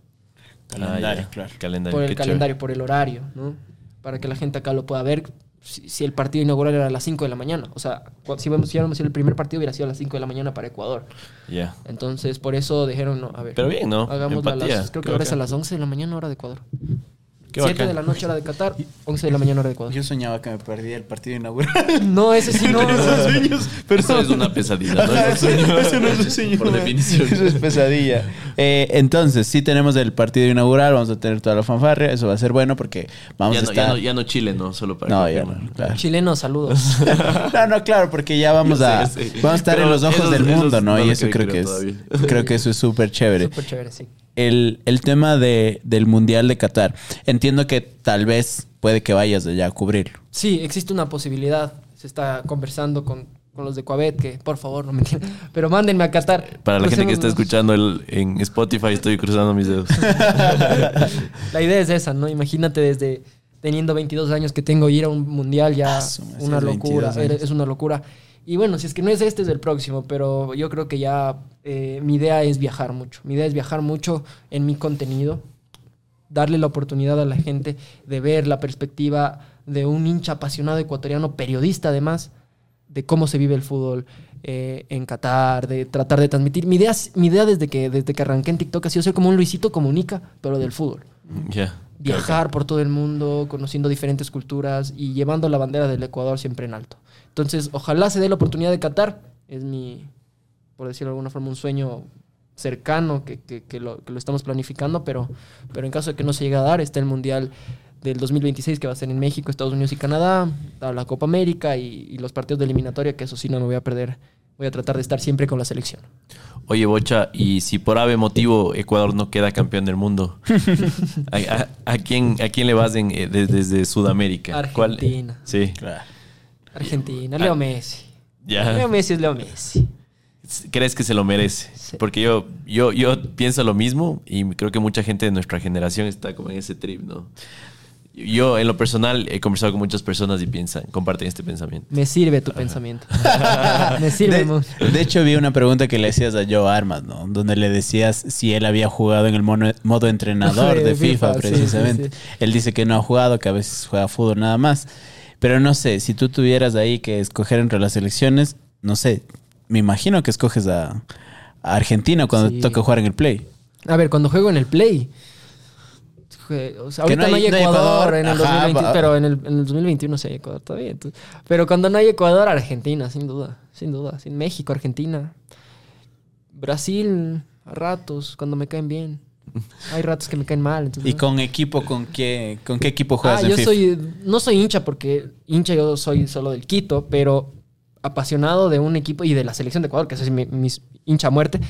Calendario, Ah, claro. Calendario. por el calendario, por el horario, ¿no? Para que la gente acá lo pueda ver. Si, si el partido inaugural era a las 5 de la mañana. O sea, si hubiéramos si el primer partido, hubiera sido a las 5 de la mañana para Ecuador. Ya. Entonces, por eso dijeron, no, a ver. Pero bien, ¿no? Hagámoslo a las, creo que ahora es a las 11 de la mañana, hora de Ecuador. Qué 7 bacán. de la noche, hora de Qatar, 11 de la mañana, hora de Ecuador. Yo soñaba que me perdía el partido inaugural. No, ese sí no. sueños, Eso es una pesadilla, ¿no? Eso eso no es un sueño. Por definición. Eso es pesadilla. Eh, entonces, sí tenemos el partido inaugural, vamos a tener toda la fanfarria. Eso va a ser bueno porque vamos Ya a ya, estar. no, ya no Chile, ¿no? Solo para No, ya confirmar. no, claro. Chileno, saludos. No, no, claro, porque ya vamos a vamos a estar Pero en los ojos esos- del mundo, esos ¿no? y eso creo creo que es todavía. creo que eso es súper chévere. Súper chévere, sí. El, el tema de, del Mundial de Qatar. Entiendo que tal vez puede que vayas allá a cubrirlo. Sí, existe una posibilidad. Se está conversando con, con los de Coabet, que por favor, no me entiendan. Pero mándenme a Qatar. Para la gente que está escuchando el- en Spotify, estoy cruzando mis dedos. La idea es esa, ¿no? Imagínate desde teniendo 22 años que tengo ir a un mundial ya Ah, una locura, 22 años. es una locura. Y bueno, si es que no es este es el próximo, pero yo creo que ya eh, mi idea es viajar mucho. Mi idea es viajar mucho en mi contenido, darle la oportunidad a la gente de ver la perspectiva de un hincha apasionado ecuatoriano, periodista además, de cómo se vive el fútbol eh, en Qatar, de tratar de transmitir. Mi idea, mi idea desde, que, desde que arranqué en TikTok ha sido ser como un Luisito Comunica, pero del fútbol Ya. viajar por todo el mundo, conociendo diferentes culturas y llevando la bandera del Ecuador siempre en alto. Entonces, ojalá se dé la oportunidad de Qatar. Es mi, por decirlo de alguna forma, un sueño cercano que, que- que lo, que lo estamos planificando, pero, pero en caso de que no se llegue a dar, está el Mundial del 2026 que va a ser en México, Estados Unidos y Canadá, está la Copa América y, y los partidos de eliminatoria, que eso sí no me voy a perder. Voy a tratar de estar siempre con la selección. Oye, Bocha, y si por ave motivo Ecuador no queda campeón del mundo, ¿a, a- a quién, a quién le vas en, eh, de- desde Sudamérica? ¿Cuál? Argentina. Sí, Argentina, Leo Messi. Leo ya. Messi es Leo Messi. ¿Crees que se lo merece? Sí. Porque yo, yo, yo pienso lo mismo y creo que mucha gente de nuestra generación está como en ese trip, ¿no? Yo, en lo personal, he conversado con muchas personas y piensan, comparten este pensamiento. Me sirve tu pensamiento. Me sirve De, mucho. de hecho, vi una pregunta que le hacías a Joe Armas, ¿no? Donde le decías si él había jugado en el mono- modo entrenador De de FIFA, FIFA, sí, precisamente. sí, sí. Él dice que no ha jugado, que a veces juega fútbol nada más. Pero no sé, si tú tuvieras ahí que escoger entre las selecciones, no sé, me imagino que escoges a, a Argentina cuando Sí. te toca jugar en el Play. A ver, cuando juego en el Play. o sea, ahorita no no hay- hay, no hay Ecuador, en el ajá, 2020, va- pero en el, en el 2021 sí hay Ecuador todavía. entonces- pero cuando no hay Ecuador, Argentina, sin duda, sin duda. Sin México, Argentina. Brasil, a ratos, cuando me caen bien. Hay ratos que me caen mal. entonces ¿Y no. con equipo, con qué, con qué equipo Ah, juegas en yo FIFA? soy, no soy hincha porque hincha yo soy solo del Quito, pero apasionado de un equipo y de la selección de Ecuador, que es mi, mi hincha muerte.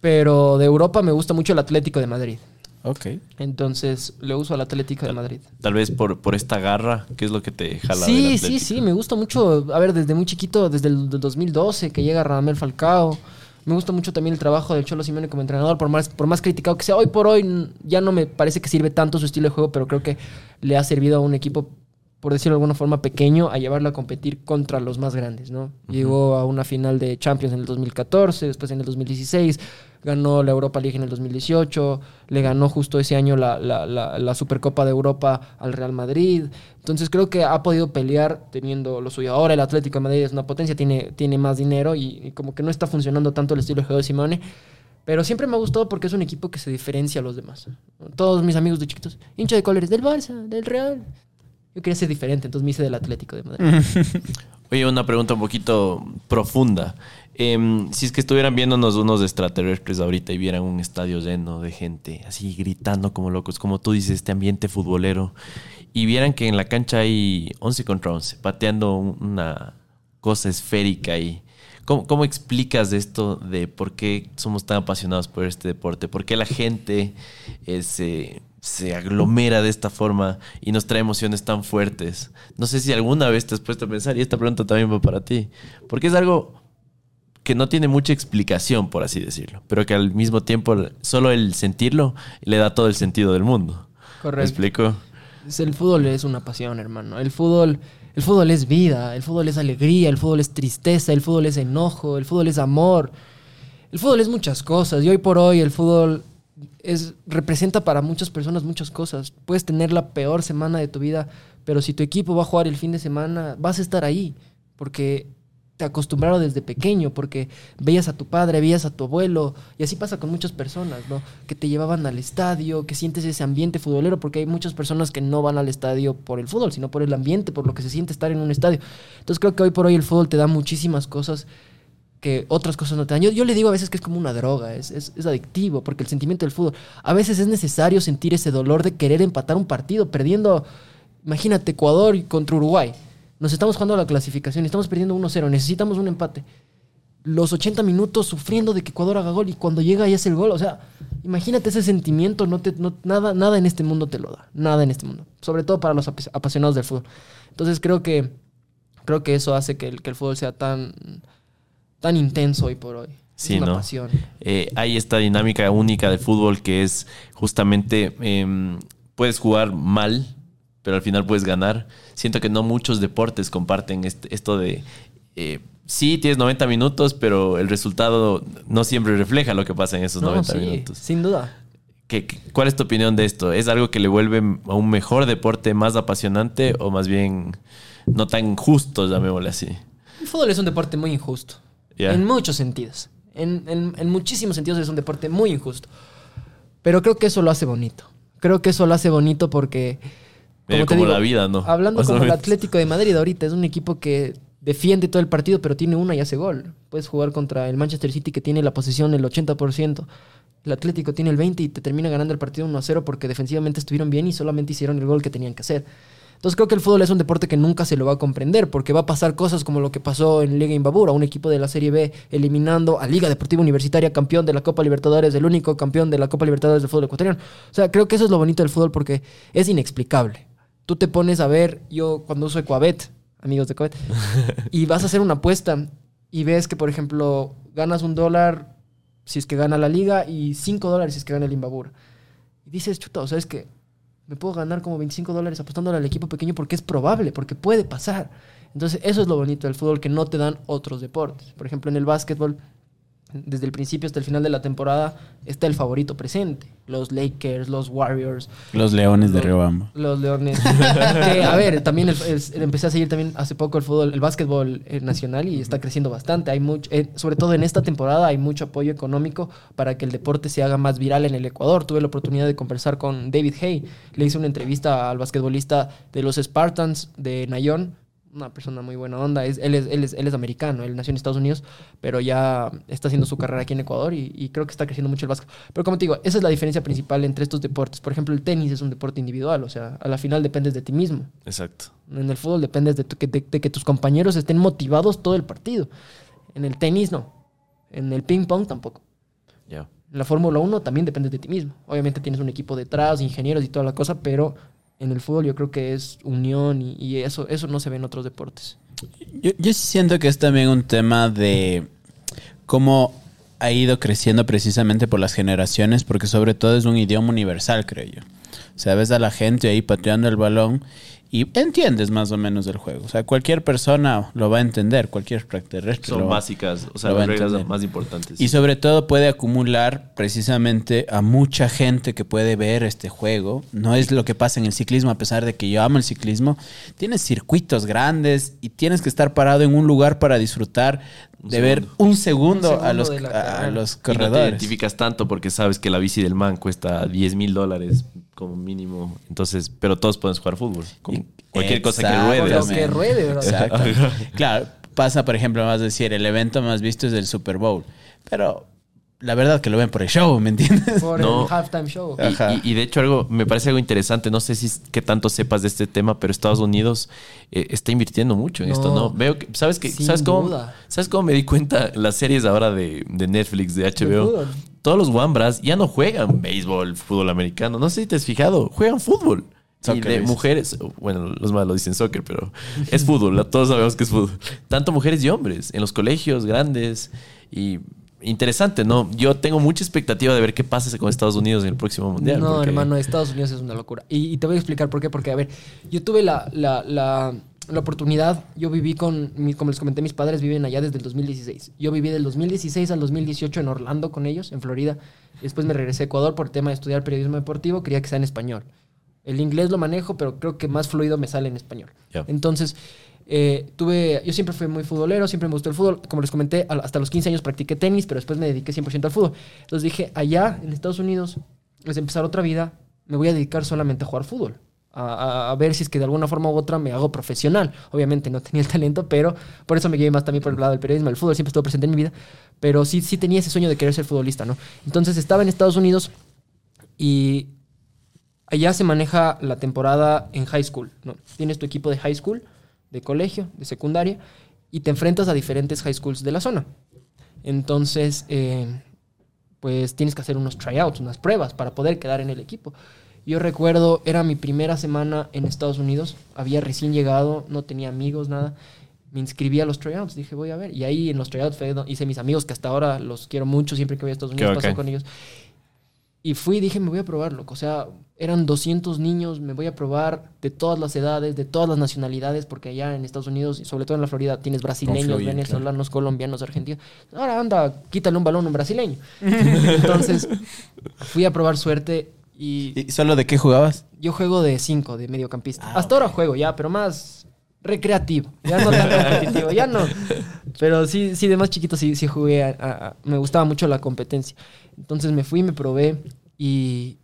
Pero de Europa me gusta mucho el Atlético de Madrid. Ok. Entonces le uso al Atlético de Madrid. Tal vez por, por esta garra, ¿qué es lo que te jala? del Sí, sí, sí, me gusta mucho, a ver, desde muy chiquito, desde el del 2012 que llega Radamel Falcao. Me gusta mucho también el trabajo del Cholo Simeone como entrenador, por más, por más criticado que sea. Hoy por hoy ya no me parece que sirve tanto su estilo de juego, pero creo que le ha servido a un equipo por decirlo de alguna forma, pequeño a llevarlo a competir contra los más grandes, ¿no? Llegó a una final de Champions en el 2014, después en el 2016, ganó la Europa League en el 2018, le ganó justo ese año la, la- la- la Supercopa de Europa al Real Madrid. Entonces creo que ha podido pelear teniendo lo suyo. Ahora el Atlético de Madrid es una potencia, tiene, tiene más dinero y, y como que no está funcionando tanto el estilo de juego de Simone. Pero siempre me ha gustado porque es un equipo que se diferencia a los demás. Todos mis amigos de chiquitos, hincha de colores del Barça, del Real. Yo quería ser diferente, entonces me hice del Atlético de Madrid. Oye, una pregunta un poquito profunda. Em, si es que estuvieran viéndonos unos extraterrestres ahorita y vieran un estadio lleno de gente, así gritando como locos, como tú dices, este ambiente futbolero, y vieran que en la cancha hay 11 contra 11, pateando un- una cosa esférica ahí. ¿Cómo, ¿Cómo explicas esto de por qué somos tan apasionados por este deporte? ¿Por qué la gente eh, se aglomera de esta forma y nos trae emociones tan fuertes? No sé si alguna vez te has puesto a pensar, y esta pregunta también va para ti, porque es algo que no tiene mucha explicación, por así decirlo, pero que al mismo tiempo solo el sentirlo le da todo el sentido del mundo. ¿Me Correcto. explico? Es- El fútbol es una pasión, hermano. El fútbol, el fútbol es vida, el fútbol es alegría, el fútbol es tristeza, el fútbol es enojo, el fútbol es amor. El fútbol es muchas cosas y hoy por hoy el fútbol es, representa para muchas personas muchas cosas. Puedes tener la peor semana de tu vida, pero si tu equipo va a jugar el fin de semana, vas a estar ahí, porque te acostumbraron desde pequeño, porque veías a tu padre, veías a tu abuelo, y así pasa con muchas personas, ¿no? Que te llevaban al estadio, que sientes ese ambiente futbolero, porque hay muchas personas que no van al estadio por el fútbol, sino por el ambiente, por lo que se siente estar en un estadio. Entonces creo que hoy por hoy el fútbol te da muchísimas cosas que otras cosas no te dan. Yo, yo le digo a veces que es como una droga, es, es, adictivo, porque el sentimiento del fútbol, a veces es necesario sentir ese dolor de querer empatar un partido, perdiendo, imagínate, Ecuador contra Uruguay. Nos estamos jugando la clasificación estamos perdiendo 1-0, necesitamos un empate. Los 80 minutos sufriendo de que Ecuador haga gol y cuando llega y hace el gol, o sea, imagínate ese sentimiento, no te, no- nada, nada en este mundo te lo da, nada en este mundo, sobre todo para los apasionados del fútbol. Entonces creo que, creo que eso hace que el, que el fútbol sea tan, tan intenso hoy por hoy. Sí, es una ¿no? pasión. Eh, hay esta dinámica única del fútbol que es justamente em, puedes jugar mal, pero al final puedes ganar. Siento que no muchos deportes comparten este- esto de eh, sí tienes 90 minutos, pero el resultado no siempre refleja lo que pasa en esos No, 90 sí, minutos. sin duda. ¿Qué- qué- ¿Cuál es tu opinión de esto? ¿Es algo que le vuelve a un mejor deporte más apasionante o más bien no tan justo, llamémosle así? El fútbol es un deporte muy injusto. En muchos sentidos. En, en- en muchísimos sentidos es un deporte muy injusto. Pero creo que eso lo hace bonito. Creo que eso lo hace bonito porque... Medio te como la vida, ¿no? Hablando como el. Atlético de Madrid ahorita, es un equipo que defiende todo el partido, pero tiene una y hace gol. Puedes jugar contra el Manchester City que tiene la posesión el 80%. El Atlético tiene el 20% y te termina ganando el partido 1 a 0 porque defensivamente estuvieron bien y solamente hicieron el gol que tenían que hacer. Entonces creo que el fútbol es un deporte que nunca se lo va a comprender porque va a pasar cosas como lo que pasó en Liga Imbabura, un equipo de la Serie B eliminando a Liga Deportiva Universitaria, campeón de la Copa Libertadores, el único campeón de la Copa Libertadores del fútbol ecuatoriano. O sea, creo que eso es lo bonito del fútbol porque es inexplicable. Tú te pones a ver, yo cuando uso Ecuabet, amigos de Ecuabet, y vas a hacer una apuesta y ves que, por ejemplo, ganas un dólar si es que gana la liga y cinco dólares si es que gana el Imbabura. Y dices, chuta, o sea, es que me puedo ganar como 25 dólares apostándole al equipo pequeño porque es probable, porque puede pasar. Entonces, eso es lo bonito del fútbol que no te dan otros deportes. Por ejemplo, en el básquetbol, desde el principio hasta el final de la temporada, está el favorito presente. Los Lakers, los Warriors, Los leones de Los- Riobamba. los Leones. Que, a ver, también el- el- empecé a seguir también hace poco el fútbol, el básquetbol eh, nacional y está creciendo bastante. Hay mucho, eh, sobre todo en esta temporada hay mucho apoyo económico para que el deporte se haga más viral en el Ecuador. Tuve la oportunidad de conversar con David Hay. Le hice una entrevista al basquetbolista de los Spartans de Nayón. Una persona muy buena onda. Es, él, es, él, es, él es americano, él nació en Estados Unidos, pero ya está haciendo su carrera aquí en Ecuador y, y creo que está creciendo mucho el básquet. Pero como te digo, esa es la diferencia principal entre estos deportes. Por ejemplo, el tenis es un deporte individual, o sea, a la final dependes de ti mismo. Exacto. En el fútbol dependes de, tu- que- de- de que tus compañeros estén motivados todo el partido. En el tenis no. En el ping pong tampoco. Ya. En la Fórmula 1 también dependes de ti mismo. Obviamente tienes un equipo detrás, ingenieros y toda la cosa, pero en el fútbol yo creo que es unión y, y eso, eso no se ve en otros deportes. Yo, yo siento que es también un tema de cómo ha ido creciendo precisamente por las generaciones, porque sobre todo es un idioma universal, creo yo. O sea, ves a la gente ahí pateando el balón y entiendes más o menos el juego. O sea, cualquier persona lo va a entender, cualquier extraterrestre. Son lo va- básicas, o sea, las reglas entender. más importantes. Y sobre todo puede acumular precisamente a mucha gente que puede ver este juego. No es lo que pasa en el ciclismo, a pesar de que yo amo el ciclismo. Tienes circuitos grandes y tienes que estar parado en un lugar para disfrutar De ver segundo. un segundo, Un a, los, a los Y no te corredores. identificas tanto porque sabes que la bici del man cuesta 10 mil dólares como mínimo. Entonces, pero todos pueden jugar fútbol. Con cualquier cosa que ruede. Lo que ruede. Exacto. claro, pasa, por ejemplo, vas a decir, el evento más visto es el Super Bowl. Pero la verdad que lo ven por el show, ¿me entiendes? Por No. el halftime show. Y- Ajá. Y, y de hecho algo me parece algo interesante, no sé si es que tanto sepas de este tema, pero Estados Unidos eh, está invirtiendo mucho en esto, No. Veo que, ¿sabes que ¿Sabes cómo, duda. ¿Sabes cómo me di cuenta? Las series ahora de, de Netflix, de HBO, todos los Wambras ya no juegan béisbol, fútbol americano, no sé si te has fijado, juegan fútbol. Y Soccer, de dices. mujeres, bueno, los más lo dicen soccer, pero es fútbol, todos sabemos que es fútbol. Tanto mujeres y hombres, en los colegios grandes y interesante, ¿no? Yo tengo mucha expectativa de ver qué pasa con Estados Unidos en el próximo mundial. No, porque- hermano, Estados Unidos es una locura. Y, y te voy a explicar por qué. Porque, a ver, yo tuve la, la, la, la oportunidad, yo viví con, mi- como les comenté, mis padres viven allá desde el 2016. Yo viví del 2016 al 2018 en Orlando con ellos, en Florida. Después me regresé a Ecuador por el tema de estudiar periodismo deportivo. Quería que sea en español. El inglés lo manejo, pero creo que más fluido me sale en español. Entonces, eh, tuve, yo siempre fui muy futbolero, siempre me gustó el fútbol. Como les comenté, hasta los 15 años practiqué tenis, pero después me dediqué 100% al fútbol. Entonces dije, allá en Estados Unidos, es empezar otra vida, me voy a dedicar solamente a jugar fútbol. A, a- a ver si es que de alguna forma u otra me hago profesional. Obviamente no tenía el talento, pero por eso me guié más también por el lado del periodismo. El fútbol siempre estuvo presente en mi vida, pero sí, sí tenía ese sueño de querer ser futbolista, ¿no? Entonces estaba en Estados Unidos y allá se maneja la temporada en high school, ¿no? Tienes tu equipo de high school, de colegio, de secundaria, y te enfrentas a diferentes high schools de la zona. Entonces, eh, pues tienes que hacer unos tryouts, unas pruebas para poder quedar en el equipo. Yo recuerdo, era mi primera semana en Estados Unidos, había recién llegado, no tenía amigos, nada. Me inscribí a los tryouts, dije, voy a ver. Y ahí en los tryouts hice mis amigos, que hasta ahora los quiero mucho, siempre que voy a Estados Qué Unidos paso con ellos. Y fui y dije, me voy a probar, loco. O sea, eran 200 niños, me voy a probar de todas las edades, de todas las nacionalidades, porque allá en Estados Unidos, y sobre todo en la Florida, tienes brasileños, venezolanos, colombianos, argentinos. Ahora anda, quítale un balón a un brasileño. Entonces, fui a probar suerte y ¿Y solo de qué jugabas? yo juego de 5, de mediocampista. Ah, Hasta ahora juego ya, pero más recreativo. Ya no tan competitivo, ya no. Pero sí, sí, de más chiquito sí, sí jugué. a- a- a- me gustaba mucho la competencia. Entonces me fui, me probé y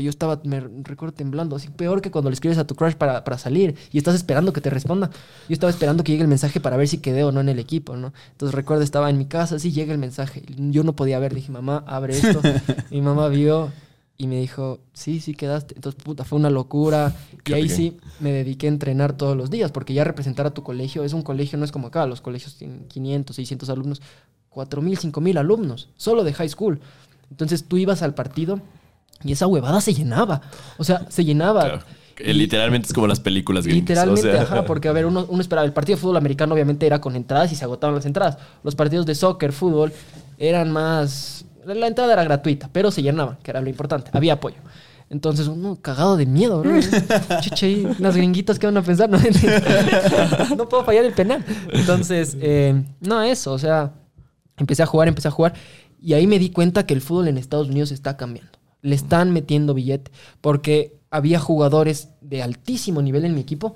yo estaba, me recuerdo temblando, así peor que cuando le escribes a tu crush para, para salir y estás esperando que te responda. Yo estaba esperando que llegue el mensaje para ver si quedé o no en el equipo, ¿no? Entonces recuerdo, estaba en mi casa, así llega el mensaje. Yo no podía ver, dije, mamá, abre esto. mi mamá vio y me dijo, sí, sí quedaste. Entonces, puta, fue una locura. Y Qué ahí bien. sí me dediqué a entrenar todos los días, porque ya representar a tu colegio es un colegio, no es como acá, los colegios tienen 500, 600 alumnos, 4.000, 5.000 alumnos, solo de high school. Entonces tú ibas al partido y esa huevada se llenaba. O sea, se llenaba. Claro. Y- Literalmente es como las películas gringas, Literalmente, o sea. ajá, porque a ver, uno, uno esperaba, el partido de fútbol americano obviamente era con entradas y se agotaban las entradas. Los partidos de soccer, fútbol, eran más... La entrada era gratuita, pero se llenaban, que era lo importante, había apoyo. Entonces, uno cagado de miedo, ¿no? Chiche, y las gringuitas, ¿qué van a pensar? No, no puedo fallar el penal. Entonces, eh, no, eso, o sea, empecé a jugar, empecé a jugar, y ahí me di cuenta que el fútbol en Estados Unidos está cambiando. Le están metiendo billete, porque había jugadores de altísimo nivel en mi equipo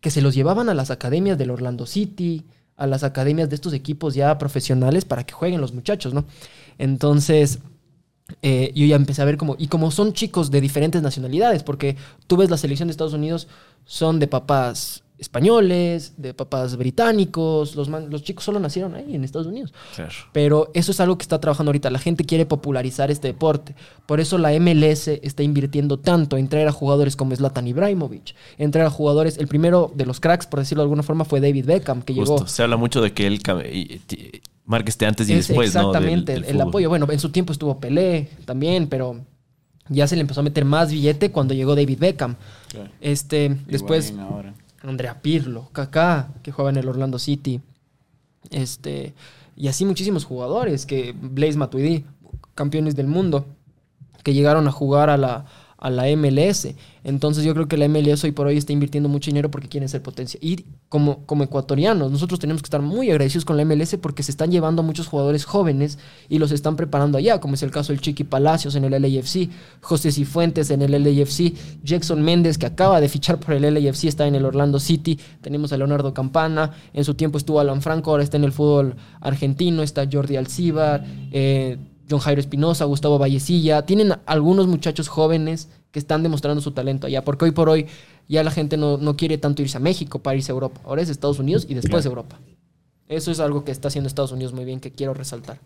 que se los llevaban a las academias del Orlando City, a las academias de estos equipos ya profesionales para que jueguen los muchachos, ¿no? Entonces, eh, yo ya empecé a ver como, y como son chicos de diferentes nacionalidades, porque tú ves la selección de Estados Unidos, son de papás españoles, de papás británicos, los, man- los chicos solo nacieron ahí en Estados Unidos. Claro. Pero eso es algo que está trabajando ahorita. La gente quiere popularizar este deporte. Por eso la MLS está invirtiendo tanto en traer a jugadores como Zlatan Ibrahimovic, en traer a jugadores. El primero de los cracks, por decirlo de alguna forma, fue David Beckham, que Justo. llegó. Se habla mucho de que él marca este antes y Es después, ¿no? Del- exactamente del el, fútbol. apoyo. Bueno, en su tiempo estuvo Pelé también, pero ya se le empezó a meter más billete cuando llegó David Beckham. Este, después Andrea Pirlo, Kaká, que juega en el Orlando City. Este, y así muchísimos jugadores que Blaise Matuidi, campeones del mundo, que llegaron a jugar a la a la MLS. Entonces yo creo que la MLS hoy por hoy está invirtiendo mucho dinero porque quieren ser potencia. Y como, como ecuatorianos, nosotros tenemos que estar muy agradecidos con la MLS porque se están llevando a muchos jugadores jóvenes y los están preparando allá, como es el caso del Chiqui Palacios en el LAFC, José Cifuentes en el LAFC, Jackson Méndez que acaba de fichar por el LAFC está en el Orlando City, tenemos a Leonardo Campana, en su tiempo estuvo Alan Franco, ahora está en el fútbol argentino, está Jordi Alcibar, eh, John Jairo Espinosa, Gustavo Vallecilla, tienen algunos muchachos jóvenes que están demostrando su talento allá, porque hoy por hoy ya la gente no, no quiere tanto irse a México para irse a Europa, ahora es Estados Unidos y después Europa. Eso es algo que está haciendo Estados Unidos muy bien, que quiero resaltar.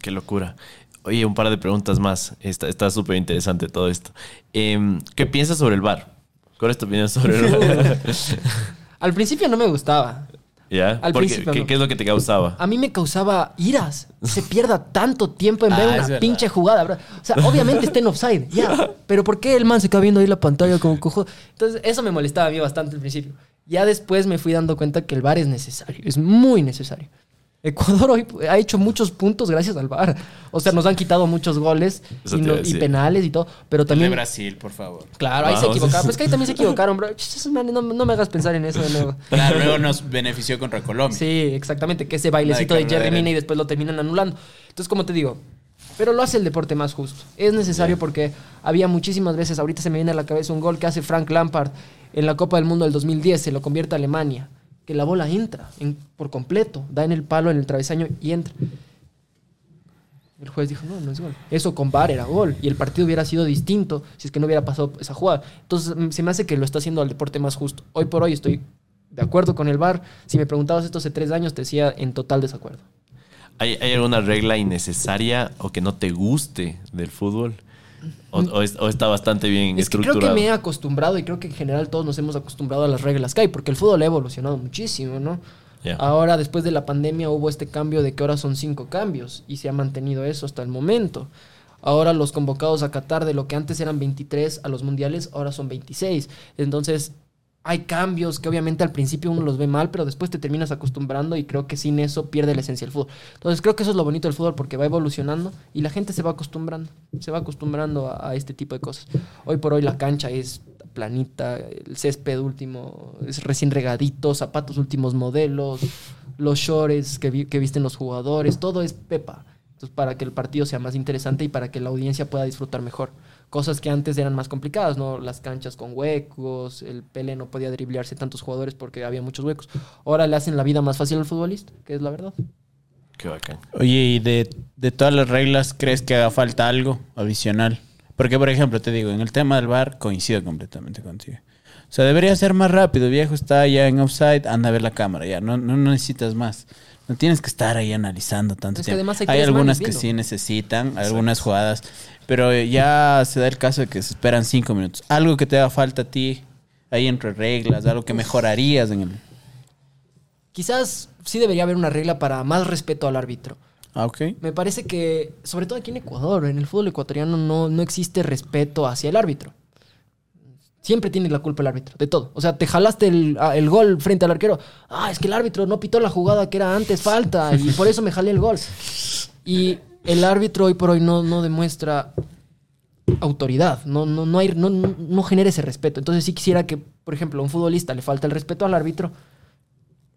Qué locura. Oye, un par de preguntas más. Está está súper interesante todo esto. Em, ¿Qué piensas sobre el bar? ¿Cuál es tu opinión sobre el bar? Al principio no me gustaba. ¿Ya? Al Porque, principio ¿qué, no. qué es lo que te causaba? A mí me causaba iras. Se pierda tanto tiempo en ver Ah, una verdad. pinche jugada, bro. O sea, obviamente está en offside, ya. Pero ¿por qué el man se queda viendo ahí la pantalla como cojo? Entonces, eso me molestaba a mí bastante al principio. Ya después me fui dando cuenta que el VAR es necesario, es muy necesario. Ecuador hoy ha hecho muchos puntos gracias al VAR. O sea, nos han quitado muchos goles y, no- penales y todo. Pero El de también. Brasil, por favor. Claro, ahí se equivocaron. Pues que ahí también se equivocaron, bro. No, no me hagas pensar en eso de nuevo. Claro, luego nos benefició contra Colombia. Sí, exactamente, que ese bailecito de de Jerry. Mina y después lo terminan anulando. Entonces, como te digo, pero lo hace el deporte más justo. Es necesario porque había muchísimas veces, ahorita se me viene a la cabeza un gol que hace Frank Lampard en la Copa del Mundo del 2010, se lo convierte a Alemania, que la bola entra en- por completo, da en el palo, en el travesaño y entra. El juez dijo, no, no es gol. Eso con VAR era gol. Y el partido hubiera sido distinto si es que no hubiera pasado esa jugada. Entonces, mm, se me hace que lo está haciendo al deporte más justo. Hoy por hoy estoy de acuerdo con el VAR. Si me preguntabas esto hace tres años, te decía en total desacuerdo. ¿Hay, hay alguna regla innecesaria o que no te guste del fútbol? ¿O, o es- o está bastante bien Es que creo que me he acostumbrado y creo que en general todos nos hemos acostumbrado a las reglas que hay, porque el fútbol ha evolucionado muchísimo, ¿no? Ahora, después de la pandemia, hubo este cambio de que ahora son cinco cambios y se ha mantenido eso hasta el momento. Ahora los convocados a Qatar de lo que antes eran 23 a los mundiales, ahora son 26. Entonces, hay cambios que obviamente al principio uno los ve mal, pero después te terminas acostumbrando y creo que sin eso pierde la esencia del fútbol. Entonces, creo que eso es lo bonito del fútbol porque va evolucionando y la gente se va acostumbrando, se va acostumbrando a, este tipo de cosas. Hoy por hoy la cancha es planita, el césped último es recién regadito, zapatos últimos modelos, los shorts que, que visten los jugadores, todo es pepa. Entonces, para que el partido sea más interesante y para que la audiencia pueda disfrutar mejor. Cosas que antes eran más complicadas, ¿no? Las canchas con huecos, el Pele no podía driblearse tantos jugadores porque había muchos huecos. Ahora le hacen la vida más fácil al futbolista, que es la verdad. Qué bacán. Oye, ¿y de, de todas las reglas crees que haga falta algo adicional? Porque, por ejemplo, te digo, en el tema del bar coincido completamente contigo. O sea, debería ser más rápido. Viejo está ya en offside, anda a ver la cámara, ya. No, no necesitas más. No tienes que estar ahí analizando tanto Es que tiempo. además hay algunas que sí necesitan, algunas jugadas. Pero ya se da el caso de que se esperan cinco minutos. Algo que te haga falta a ti, ahí entre reglas, algo que mejorarías en el... Quizás sí debería haber una regla para más respeto al árbitro. Ah, ok. Me parece que, sobre todo aquí en Ecuador, en el fútbol ecuatoriano no, no existe respeto hacia el árbitro. Siempre tiene la culpa el árbitro, de todo. O sea, te jalaste el, a- el gol frente al arquero. Ah, es que el árbitro no pitó la jugada que era antes, falta, y por eso me jalé el gol. Y el árbitro hoy por hoy no, no demuestra autoridad, no, no, no, hay, no, no genera ese respeto. Entonces sí quisiera que, por ejemplo, a un futbolista le falta el respeto al árbitro,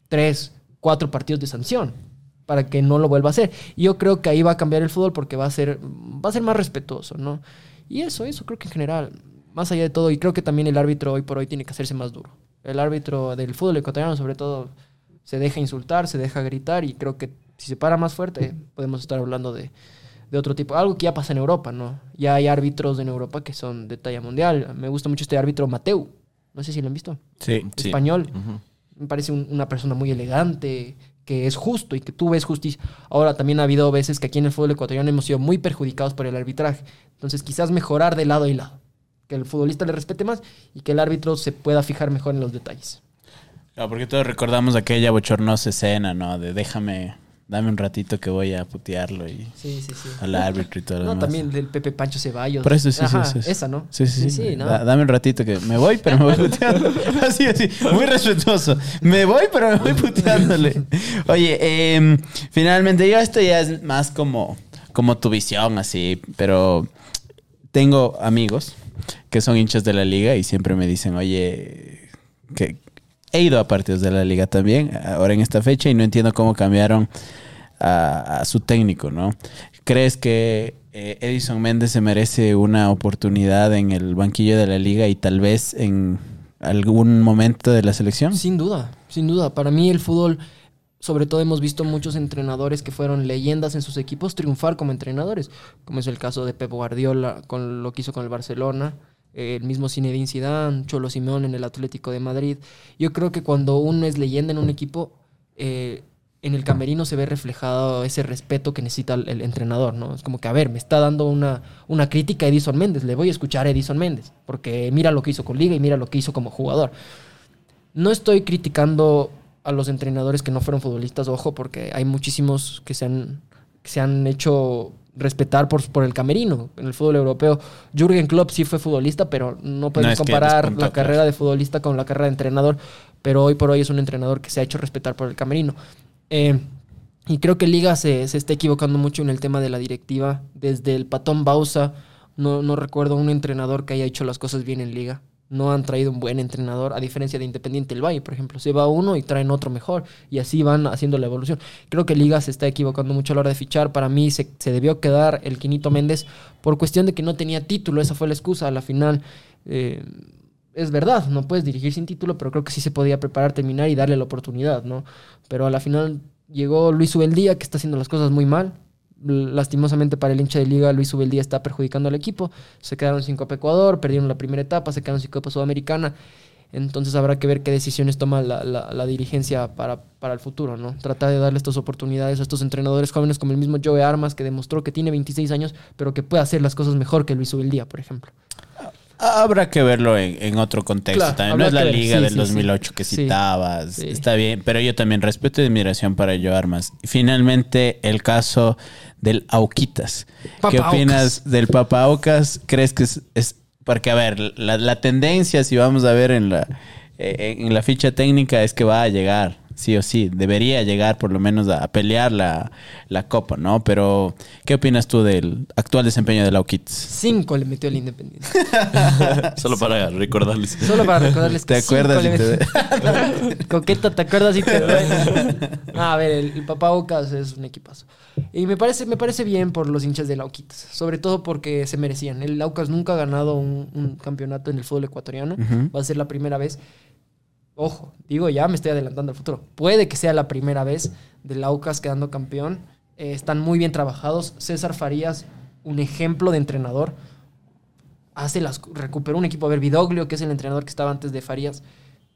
tres, cuatro partidos de sanción para que no lo vuelva a hacer. Y yo creo que ahí va a cambiar el fútbol porque va a ser, va a ser más respetuoso, ¿no? Y eso, eso creo que en general, más allá de todo, y creo que también el árbitro hoy por hoy tiene que hacerse más duro. El árbitro del fútbol ecuatoriano, sobre todo, se deja insultar, se deja gritar, y creo que si se para más fuerte, podemos estar hablando de, de otro tipo. Algo que ya pasa en Europa, ¿no? Ya hay árbitros en Europa que son de talla mundial. Me gusta mucho este árbitro Mateu. No sé si lo han visto. Sí. Sí. Español. Me parece un- una persona muy elegante, que es justo y que tú ves justicia. Ahora también ha habido veces que aquí en el fútbol ecuatoriano hemos sido muy perjudicados por el arbitraje. Entonces quizás mejorar de lado y lado. Que el futbolista le respete más y que el árbitro se pueda fijar mejor en los detalles. Claro, porque todos recordamos aquella bochornosa escena, ¿no? De déjame, dame un ratito que voy a putearlo y Sí, sí, sí. al árbitro y todo lo No, demás. también del Pepe Pancho Ceballos. Por eso sí, Ajá, sí, sí. Esa, ¿no? Sí, sí, sí. ¿no? Da- dame un ratito que me voy, pero me voy puteando. así, así. Muy respetuoso. Me voy, pero me voy puteándole. Oye, em, finalmente yo esto ya es más como, como tu visión, así, pero tengo amigos que son hinchas de la liga y siempre me dicen, oye, que he ido a partidos de la liga también, ahora en esta fecha, y no entiendo cómo cambiaron a, su técnico, ¿no? ¿Crees que eh, Edison Méndez se merece una oportunidad en el banquillo de la liga y tal vez en algún momento de la selección? Sin duda, sin duda. Para mí el fútbol, sobre todo hemos visto muchos entrenadores que fueron leyendas en sus equipos triunfar como entrenadores, como es el caso de Pep Guardiola con lo que hizo con el Barcelona, eh, el mismo Zinedine Zidane, Cholo Simón en el Atlético de Madrid. Yo creo que cuando uno es leyenda en un equipo, eh, en el camerino se ve reflejado ese respeto que necesita el, el entrenador, ¿no? Es como que, a ver, me está dando una, una crítica a Edison Méndez, le voy a escuchar a Edison Méndez, porque mira lo que hizo con Liga y mira lo que hizo como jugador. No estoy criticando a los entrenadores que no fueron futbolistas, ojo, porque hay muchísimos que se han, que se han hecho respetar por, por el camerino. En el fútbol europeo, Jürgen Klopp sí fue futbolista, pero no que comparar la carrera de futbolista con la carrera de entrenador, pero hoy por hoy es un entrenador que se ha hecho respetar por el camerino. Eh, y creo que Liga se, se está equivocando mucho en el tema de la directiva. Desde el patón Bausa, no, no recuerdo un entrenador que haya hecho las cosas bien en Liga. No han traído un buen entrenador, a diferencia de Independiente del Valle, por ejemplo. Se va uno y traen otro mejor. Y así van haciendo la evolución. Creo que Liga se está equivocando mucho a la hora de fichar. Para mí se, se debió quedar el Quinito Méndez por cuestión de que no tenía título. Esa fue la excusa. A la final, eh, es verdad, no puedes dirigir sin título, pero creo que sí se podía preparar, terminar y darle la oportunidad, ¿no? Pero a la final llegó Luis Ubeldía, que está haciendo las cosas muy mal. Lastimosamente para el hincha de liga, Luis Ubeldía está perjudicando al equipo. Se quedaron sin Copa Ecuador, perdieron la primera etapa, se quedaron sin Copa Sudamericana. Entonces habrá que ver qué decisiones toma la, la- dirigencia para, para el futuro, ¿no? Tratar de darle estas oportunidades a estos entrenadores jóvenes como el mismo Joe Armas, que demostró que tiene 26 años, pero que puede hacer las cosas mejor que Luis Ubeldía, por ejemplo. Habrá que verlo en, en otro contexto Claro, también. No es la que liga Sí, del sí, sí. 2008 que Sí. citabas. Sí. Está bien, pero yo también respeto y admiración para Joe Armas. Finalmente, el caso del Auquitas. ¿Qué opinas del Papa Aucas? ¿Crees que es, es- Porque, a ver, la, la tendencia, si vamos a ver en la, eh, en la ficha técnica, es que va a llegar. Sí o sí, debería llegar por lo menos a, a pelear la, la copa, ¿no? Pero, ¿qué opinas tú del actual desempeño del Auquitas? Cinco le metió el Independiente. Solo para recordarles. Solo para recordarles que ¿Te cinco acuerdas? te- metió. Coqueta, ¿te acuerdas? Y te? Ah, a ver, el, el Papá Ocas es un equipazo. Y me parece, me parece bien por los hinchas del Auquitas. Sobre todo porque se merecían. El Aucas nunca ha ganado un, un campeonato en el fútbol ecuatoriano. Ujú. Va a ser la primera vez. Ojo, digo, ya me estoy adelantando al futuro. Puede que sea la primera vez del Aucas quedando campeón. Eh, están muy bien trabajados. César Farías, un ejemplo de entrenador. Hace las, recuperó un equipo. A ver, Vidoglio, que es el entrenador que estaba antes de Farías,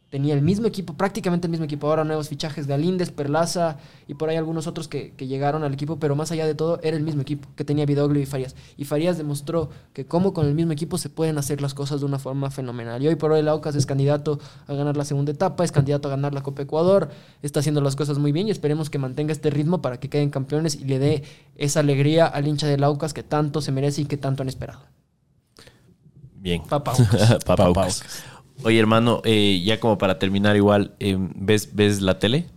tenía el mismo equipo, prácticamente el mismo equipo. Ahora nuevos fichajes de Alíndes, Perlaza y por ahí algunos otros que, que llegaron al equipo, pero más allá de todo, era el mismo equipo que tenía Vidoglio y Farías. Y Farías demostró que como con el mismo equipo se pueden hacer las cosas de una forma fenomenal. Y hoy por hoy el Aucas es candidato a ganar la segunda etapa, es candidato a ganar la Copa Ecuador, está haciendo las cosas muy bien y esperemos que mantenga este ritmo para que queden campeones y le dé esa alegría al hincha del Aucas que tanto se merece y que tanto han esperado. Bien. Papá Aucas. Oye, hermano, eh, ya como para terminar igual, eh, ¿ves, ¿ves la tele?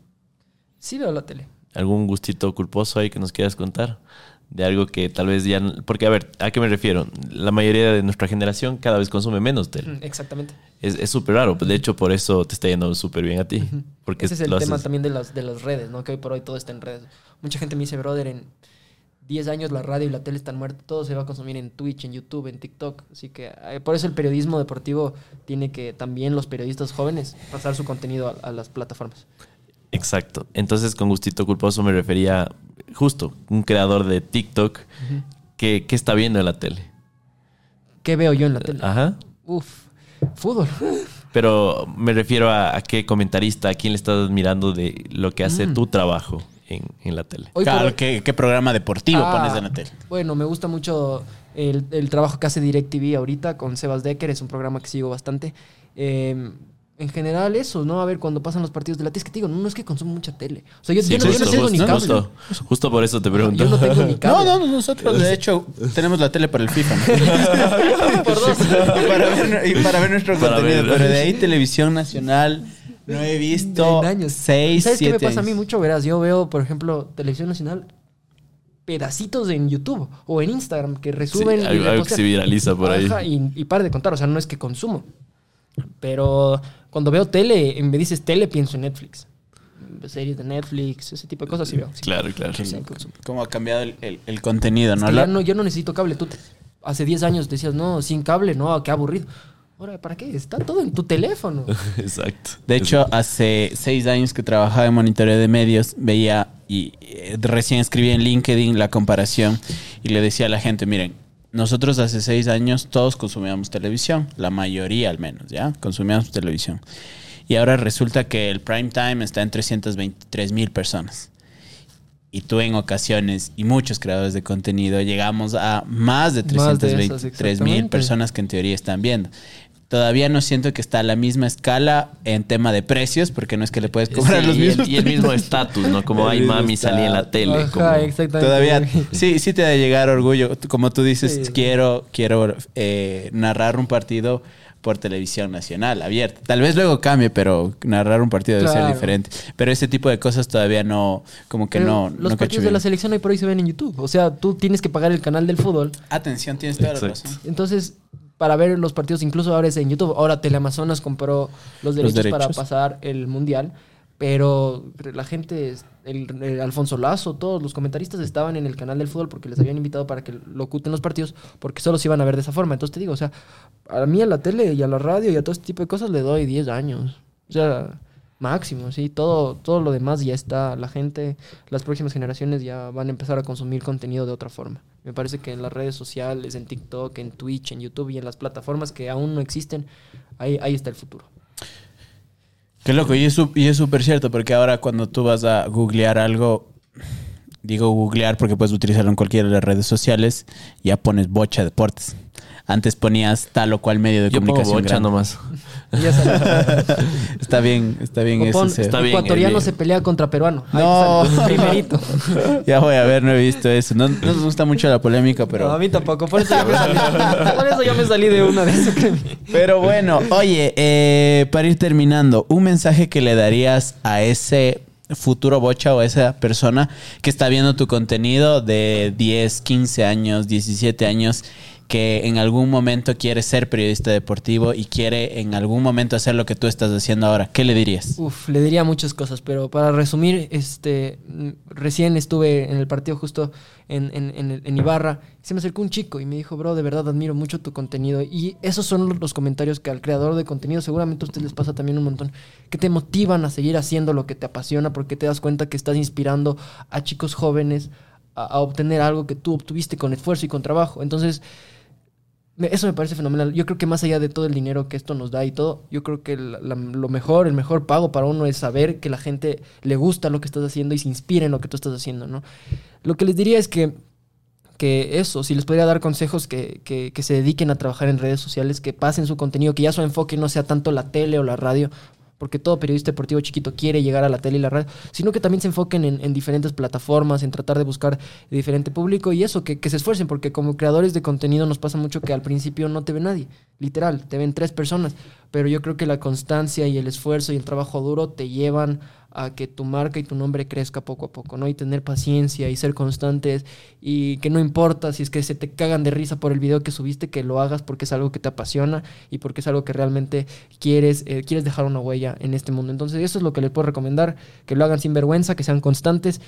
Sí veo la tele. ¿Algún gustito culposo ahí que nos quieras contar? De algo que tal vez ya... Porque, a ver, ¿a qué me refiero? La mayoría de nuestra generación cada vez consume menos tele. Mm, Exactamente. Es súper raro. De hecho, por eso te está yendo súper bien a ti. Porque Ese es el tema haces- también de las, de las redes, ¿no? Que hoy por hoy todo está en redes. Mucha gente me dice, brother, en 10 años la radio y la tele están muertas. Todo se va a consumir en Twitch, en YouTube, en TikTok. Así que eh, por eso el periodismo deportivo tiene que también los periodistas jóvenes pasar su contenido a, a las plataformas. Exacto. Entonces, con gustito culposo me refería justo un creador de TikTok que, que está viendo en la tele. ¿Qué veo yo en la tele? Ajá. Uf, fútbol. Pero me refiero a, a qué comentarista, a quién le estás admirando de lo que hace Mm. tu trabajo en, en la tele. Hoy Claro, ¿qué, qué programa deportivo Ah, pones en la tele? Bueno, me gusta mucho el, el trabajo que hace DirecTV ahorita con Sebas Decker, es un programa que sigo bastante. Eh, en general eso, ¿no? A ver, cuando pasan los partidos de la tele, es que te digo, no, no es que consumo mucha tele. O sea, yo, Sí, yo no, yo no justo, tengo ni cable. justo, justo por eso te pregunto. Yo no tengo ni No, cable. no, no, nosotros de hecho tenemos la tele para el FIFA. ¿no? Por dos. y, para ver, y para ver nuestro Para contenido. ver. Pero de ahí televisión nacional no he visto En años. seis, ¿Sabes qué me pasa a mí mucho? Verás, yo veo, por ejemplo, Televisión Nacional pedacitos en YouTube o en Instagram que Sí, resuben y algo, algo que se viraliza por ahí. Y, y par de contar, o sea, no es que consumo. Pero cuando veo tele, me dices tele, pienso en Netflix. Series de Netflix, ese tipo de cosas sí veo. sí. Claro, claro. Sí. ¿Cómo ha cambiado el, el- el contenido, Es no? que ya no, yo no necesito cable. Tú te- hace 10 años decías, no, sin cable, no, qué aburrido. Ahora, ¿para qué? Está todo en tu teléfono. Exacto. De hecho, hace seis años que trabajaba en monitoreo de medios, veía y eh, recién escribí en LinkedIn la comparación y le decía a la gente, miren, nosotros hace seis años todos consumíamos televisión, la mayoría al menos, ¿ya? Consumíamos televisión. Y ahora resulta que el prime time está en 323 mil personas. Y tú en ocasiones, y muchos creadores de contenido, llegamos a más de Más de esas, 323 mil personas que en teoría están viendo. Todavía no siento que está a la misma escala en tema de precios, porque no es que le puedes cobrar Sí, los y, mismos. el, y el mismo estatus, ¿no? Como ay mami salí en la tele. Ajá, como- exactamente. Todavía, sí, sí te da llegar orgullo. Como tú dices, Sí. quiero, quiero eh, narrar un partido por televisión nacional, abierta. Tal vez luego cambie, pero narrar un partido debe ser diferente. Pero ese tipo de cosas todavía no, como que Pero no, los no partidos de la selección hoy por hoy se ven en YouTube. O sea, tú tienes que pagar el canal del fútbol. Atención, tienes toda la Exacto. razón. Entonces, para ver los partidos, incluso ahora es en YouTube. Ahora Teleamazonas compró los derechos, para derechos. pasar el mundial. Pero la gente, el, el Alfonso Lazo, todos los comentaristas estaban en el canal del fútbol porque les habían invitado para que locuten los partidos, porque solo se iban a ver de esa forma. Entonces te digo, o sea, a mí a la tele y a la radio y a todo este tipo de cosas le doy 10 años. O sea, máximo, sí. Todo, todo lo demás ya está. La gente, las próximas generaciones ya van a empezar a consumir contenido de otra forma. Me parece que en las redes sociales, en TikTok, en Twitch, en YouTube y en las plataformas que aún no existen, ahí, ahí está el futuro. Qué loco, y es su- y es súper cierto, porque ahora cuando tú vas a googlear algo, digo googlear porque puedes utilizarlo en cualquiera de las redes sociales, ya pones bocha deportes. Antes ponías tal o cual medio de Yo pongo comunicación. bocha grande. nomás. Ya. Está bien, está bien eso. Está bien, ecuatoriano bien. se pelea contra peruano. Ahí No. sale, primerito. Ya voy a ver, no he visto eso. No, no nos gusta mucho la polémica, Pero a pero... mí tampoco. Por eso, yo me salí, por eso yo me salí de una vez. créeme. Pero bueno, oye, eh, para ir terminando, un mensaje que le darías a ese futuro bocha o a esa persona que está viendo tu contenido de 10, 15 años, 17 años, que en algún momento quiere ser periodista deportivo y quiere en algún momento hacer lo que tú estás haciendo ahora, ¿qué le dirías? Uf, le diría muchas cosas, pero para resumir, este, recién estuve en el partido justo en, en- en- en Ibarra. Se me acercó un chico y me dijo, bro, de verdad admiro mucho tu contenido. Y esos son los- comentarios que al creador de contenido seguramente a ustedes les pasa también un montón, que te motivan a seguir haciendo lo que te apasiona porque te das cuenta que estás inspirando a chicos jóvenes a, obtener algo que tú obtuviste con esfuerzo y con trabajo. Entonces, Eso me parece fenomenal. Yo creo que más allá de todo el dinero que esto nos da y todo, yo creo que lo mejor, el mejor pago para uno es saber que la gente le gusta lo que estás haciendo y se inspira en lo que tú estás haciendo, ¿no? Lo que les diría es que, que eso, si les podría dar consejos que, que- que se dediquen a trabajar en redes sociales, que pasen su contenido, que ya su enfoque no sea tanto la tele o la radio, porque todo periodista deportivo chiquito quiere llegar a la tele y la radio, sino que también se enfoquen en, en diferentes plataformas, en tratar de buscar diferente público y eso, que, que se esfuercen, porque como creadores de contenido nos pasa mucho que al principio no te ve nadie, literal, te ven tres personas, pero yo creo que la constancia y el esfuerzo y el trabajo duro te llevan a que tu marca y tu nombre crezca poco a poco, ¿no? Y tener paciencia y ser constantes y que no importa si es que se te cagan de risa por el video que subiste, que lo hagas porque es algo que te apasiona y porque es algo que realmente quieres, eh, quieres dejar una huella en este mundo. Entonces eso es lo que les puedo recomendar, que lo hagan sin vergüenza, que sean constantes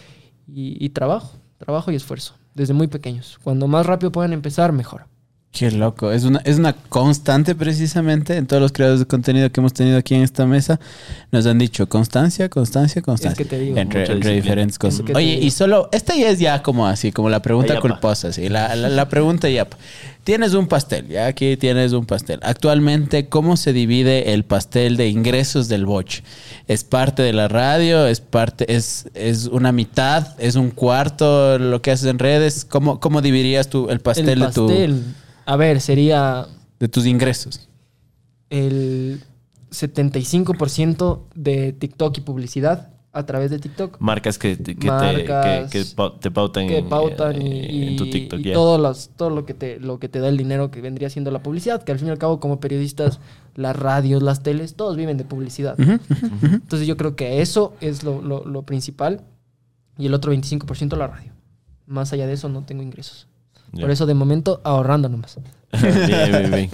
y, y trabajo, trabajo y esfuerzo, desde muy pequeños. Cuando más rápido puedan empezar, mejor. Qué loco. Es una, es una constante precisamente en todos los creadores de contenido que hemos tenido aquí en esta mesa. Nos han dicho constancia, constancia, constancia. que te digo, entre, entre diferentes cosas. Es que Oye, y solo, esta ya es ya como así, como la pregunta La culposa, así. La, la, la pregunta ya. Tienes un pastel, ya aquí tienes un pastel. Actualmente, ¿cómo se divide el pastel de ingresos del Boch? ¿Es parte de la radio? ¿Es parte, es, es una mitad? ¿Es un cuarto lo que haces en redes? ¿Cómo, cómo dividirías tú el pastel, el de tu pastel, a ver, sería de tus ingresos? el 75% de TikTok y publicidad a través de TikTok. Marcas que, te- que, Marcas te, que, que pau- te pautan, que en- pautan en, y, en tu TikTok. y ya. todo, los- todo lo que te lo que te da el dinero que vendría siendo la publicidad, que al fin y al cabo como periodistas, las radios, las teles, todos viven de publicidad. Entonces yo creo que eso es lo, lo- lo principal y el otro 25% la radio. Más allá de eso, no tengo ingresos. Por eso, de momento, ahorrando nomás. bien, bien, bien.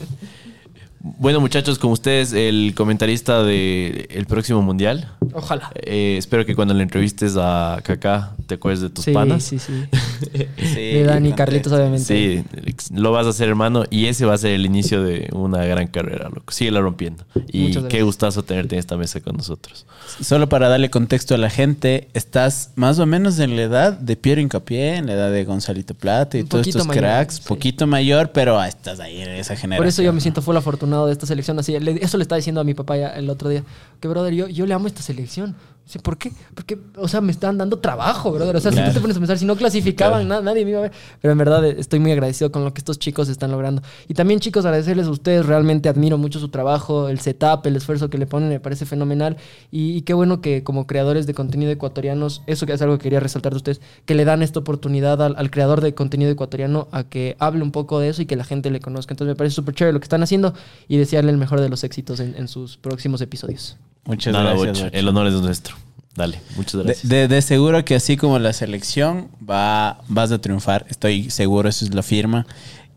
Bueno, muchachos, con ustedes, el comentarista del el próximo mundial. Ojalá. Eh, espero que cuando le entrevistes a Kaká te acuerdes de tus sí, panas. sí, sí. Sí, De Dani y Carlitos, obviamente. Sí, lo vas a hacer, hermano, y ese va a ser el inicio de una gran carrera, loco. Síguela rompiendo. Y qué gustazo tenerte en esta mesa con nosotros. Solo para darle contexto a la gente, estás más o menos en la edad de Piero Incapié, en la edad de Gonzalito Plata y Un todos estos mayor, cracks, sí. poquito mayor, pero estás ahí en esa generación. Por eso yo me siento full afortunado de esta selección. Así, eso le estaba diciendo a mi papá ya el otro día. Que, brother, yo, yo le amo esta selección. Dice, ¿por qué? Porque, o sea, me están dando trabajo, brother. O sea, si Claro. tú te pones a pensar, si no clasificaban, na- nadie me iba a ver. Pero en verdad estoy muy agradecido con lo que estos chicos están logrando. Y también, chicos, agradecerles a ustedes. Realmente admiro mucho su trabajo, el setup, el esfuerzo que le ponen, me parece fenomenal. Y, y qué bueno que como creadores de contenido ecuatorianos, eso que es algo que quería resaltar de ustedes, que le dan esta oportunidad al, al creador de contenido ecuatoriano a que hable un poco de eso y que la gente le conozca. Entonces me parece súper chévere lo que están haciendo y desearle el mejor de los éxitos en, en sus próximos episodios. Muchas Nada, gracias. Bocho, Bocho. El honor es nuestro. Dale, muchas De, gracias. de- de seguro que así como la selección va, vas a triunfar, estoy seguro, eso es la firma.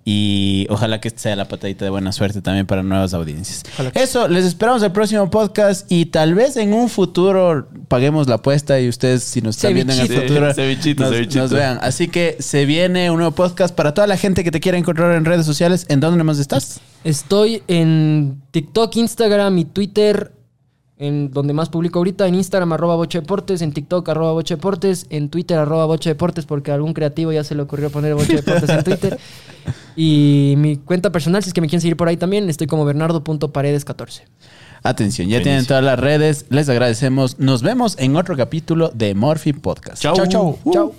Y ojalá que esta sea la patadita de buena suerte también para nuevas audiencias. Eso, les esperamos el próximo podcast y tal vez en un futuro paguemos la apuesta y ustedes si nos están viendo en el futuro Cevichito, nos, cevichito. nos vean. Así que se viene un nuevo podcast para toda la gente que te quiera encontrar en redes sociales. ¿En dónde más estás? Estoy en TikTok, Instagram y Twitter, en donde más publico ahorita, en Instagram arroba Boche Deportes, en TikTok arroba Boche Deportes, en Twitter arroba Boche Deportes, porque a algún creativo ya se le ocurrió poner Boche Deportes en Twitter. Y mi cuenta personal, si es que me quieren seguir por ahí también, estoy como bernardo.paredes14. Atención, ya tienen todas las redes. Les agradecemos. Nos vemos en otro capítulo de Morphy Podcast. Chau. chau. chau. Uh. Chao.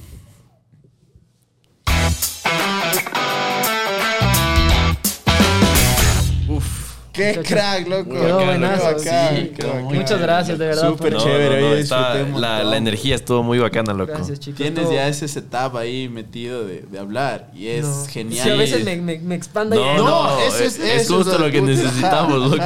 Qué crack, loco. Quedó Qué buenazo, bacán, sí, qué quedó bacán. muy Muchas gracias, de verdad. Súper por- chévere, no, no, oye, está- disfruté un la, montón. la energía estuvo muy bacana, loco. Gracias, chicos. Tienes ya ese setup ahí metido de, de hablar y es No. genial. Sí, a veces me, me, me expanda No, y... no, eso es- es justo eso, lo que necesitamos, loco.